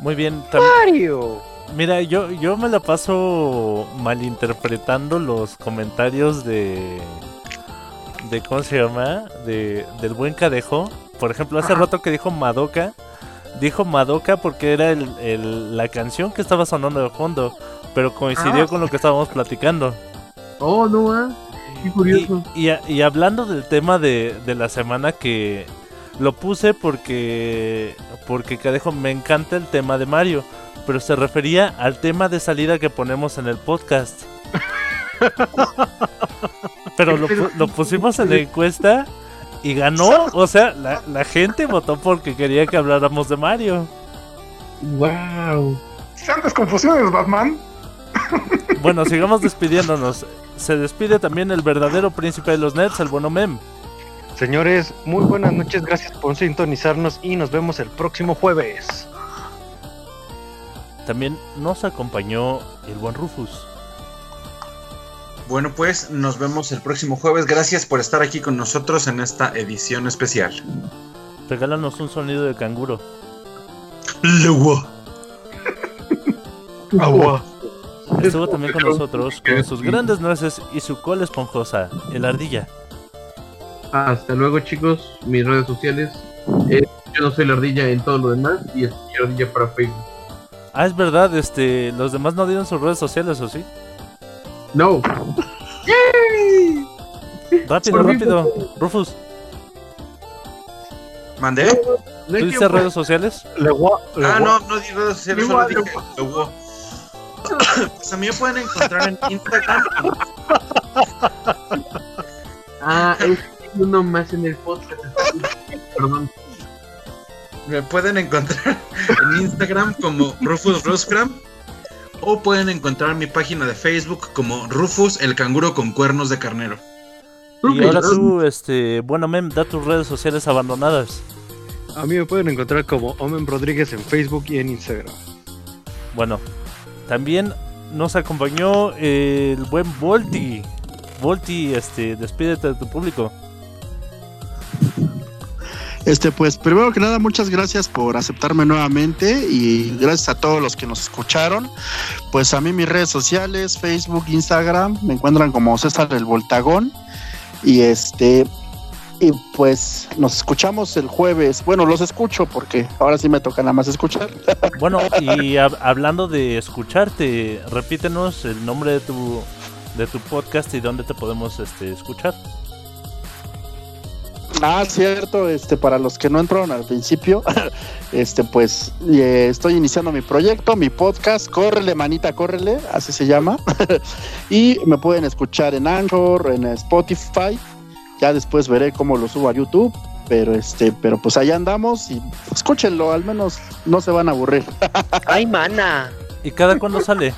Muy bien. Mario. Mira, yo, yo me la paso malinterpretando los comentarios de. de ¿Cómo se llama? De, del buen Cadejo. Por ejemplo, hace rato que dijo Madoka. Dijo Madoka porque era el, el- la canción que estaba sonando de fondo. Pero coincidió Ah. con lo que estábamos platicando. Oh, no, ah. Qué curioso. Y, y- y hablando del tema de, de la semana que lo puse porque porque Cadejo me encanta el tema de Mario, pero se refería al tema de salida que ponemos en el podcast. pero lo, lo pusimos en la encuesta y ganó, o sea, la, la gente votó porque quería que habláramos de Mario. Wow. Santas confusiones, Batman. Bueno, sigamos despidiéndonos. Se despide también el verdadero príncipe de los nerds, el bueno Mem. Señores, muy buenas noches, gracias por sintonizarnos y nos vemos el próximo jueves. También nos acompañó el buen Rufus. Bueno, pues nos vemos el próximo jueves. Gracias por estar aquí con nosotros en esta edición especial. Regálanos un sonido de canguro. Luego. Agua. Estuvo también con nosotros con sus grandes nueces y su cola esponjosa, el ardilla. Hasta luego, chicos. Mis redes sociales. eh, yo no soy la ardilla en todo lo demás. Y es la ardilla para Facebook. Ah, es verdad, este, los demás no dieron sus redes sociales, ¿o sí? No. Rápido, Por rápido. Rufus, ¿Mandé? ¿tú dices redes sociales? Legua- Ah, no, no di redes sociales, solo dije. Pues a mí me pueden encontrar en Instagram. Ah, es uno más en el podcast. Perdón. Me pueden encontrar en Instagram como Rufus Roscram. O pueden encontrar mi página de Facebook como Rufus el canguro con cuernos de carnero. Y ahora tú, este, bueno, Mem, da tus redes sociales abandonadas. A mí me pueden encontrar como Omen Rodríguez en Facebook y en Instagram. Bueno, también nos acompañó el buen Volti. Volti, este, despídete de tu público. Este, pues primero que nada, muchas gracias por aceptarme nuevamente y gracias a todos los que nos escucharon. Pues a mí mis redes sociales, Facebook, Instagram, me encuentran como César el Voltagón. Y este, y pues nos escuchamos el jueves. Bueno, los escucho porque ahora sí me toca nada más escuchar. Bueno, y hab- hablando de escucharte, repítenos el nombre de tu de tu podcast y dónde te podemos este, escuchar. Ah, cierto, este, para los que no entraron al principio, este, pues eh, estoy iniciando mi proyecto, mi podcast, Córrele, manita, córrele, así se llama. y me pueden escuchar en Anchor, en Spotify. Ya después veré cómo lo subo a YouTube. Pero este, pero pues allá andamos y escúchenlo, al menos no se van a aburrir. ¡Ay, mana! ¿Y cada cuándo sale?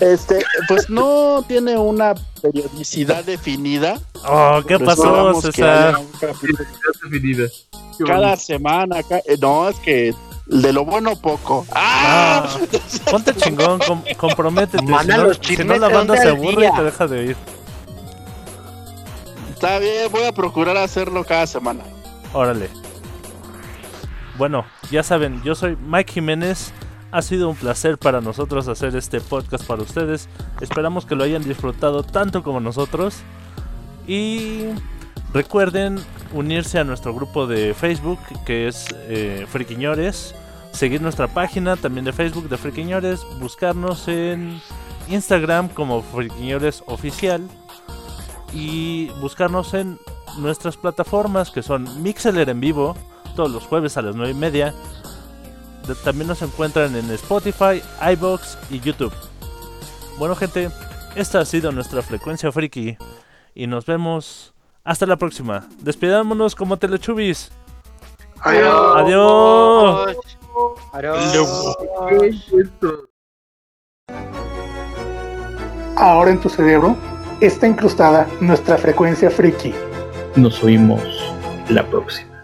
Este, pues no tiene una periodicidad definida. Oh, ¿qué pero pasó, César? definida. Cada semana. ca- eh, no, es que de lo bueno poco. Ah, ¡Ah! ponte chingón, com- comprométete. Manda si no, los si chismes no la banda se aburre día. y te deja de oír. Está bien, voy a procurar hacerlo cada semana. Órale. Bueno, ya saben, yo soy Mike Jiménez. Ha sido un placer para nosotros hacer este podcast para ustedes. Esperamos que lo hayan disfrutado tanto como nosotros. Y recuerden unirse a nuestro grupo de Facebook que es eh, Friquiñores. Seguir nuestra página también de Facebook de Friquiñores. Buscarnos en Instagram como Friquiñores Oficial. Y buscarnos en nuestras plataformas que son Mixeler en vivo todos los jueves a las 9 y media. También nos encuentran en Spotify, iBox y YouTube. Bueno, gente, esta ha sido nuestra frecuencia friki. Y nos vemos hasta la próxima. Despidámonos como Telechubis. Adiós. Adiós. Adiós. Ahora en tu cerebro está incrustada nuestra frecuencia friki. Nos oímos la próxima.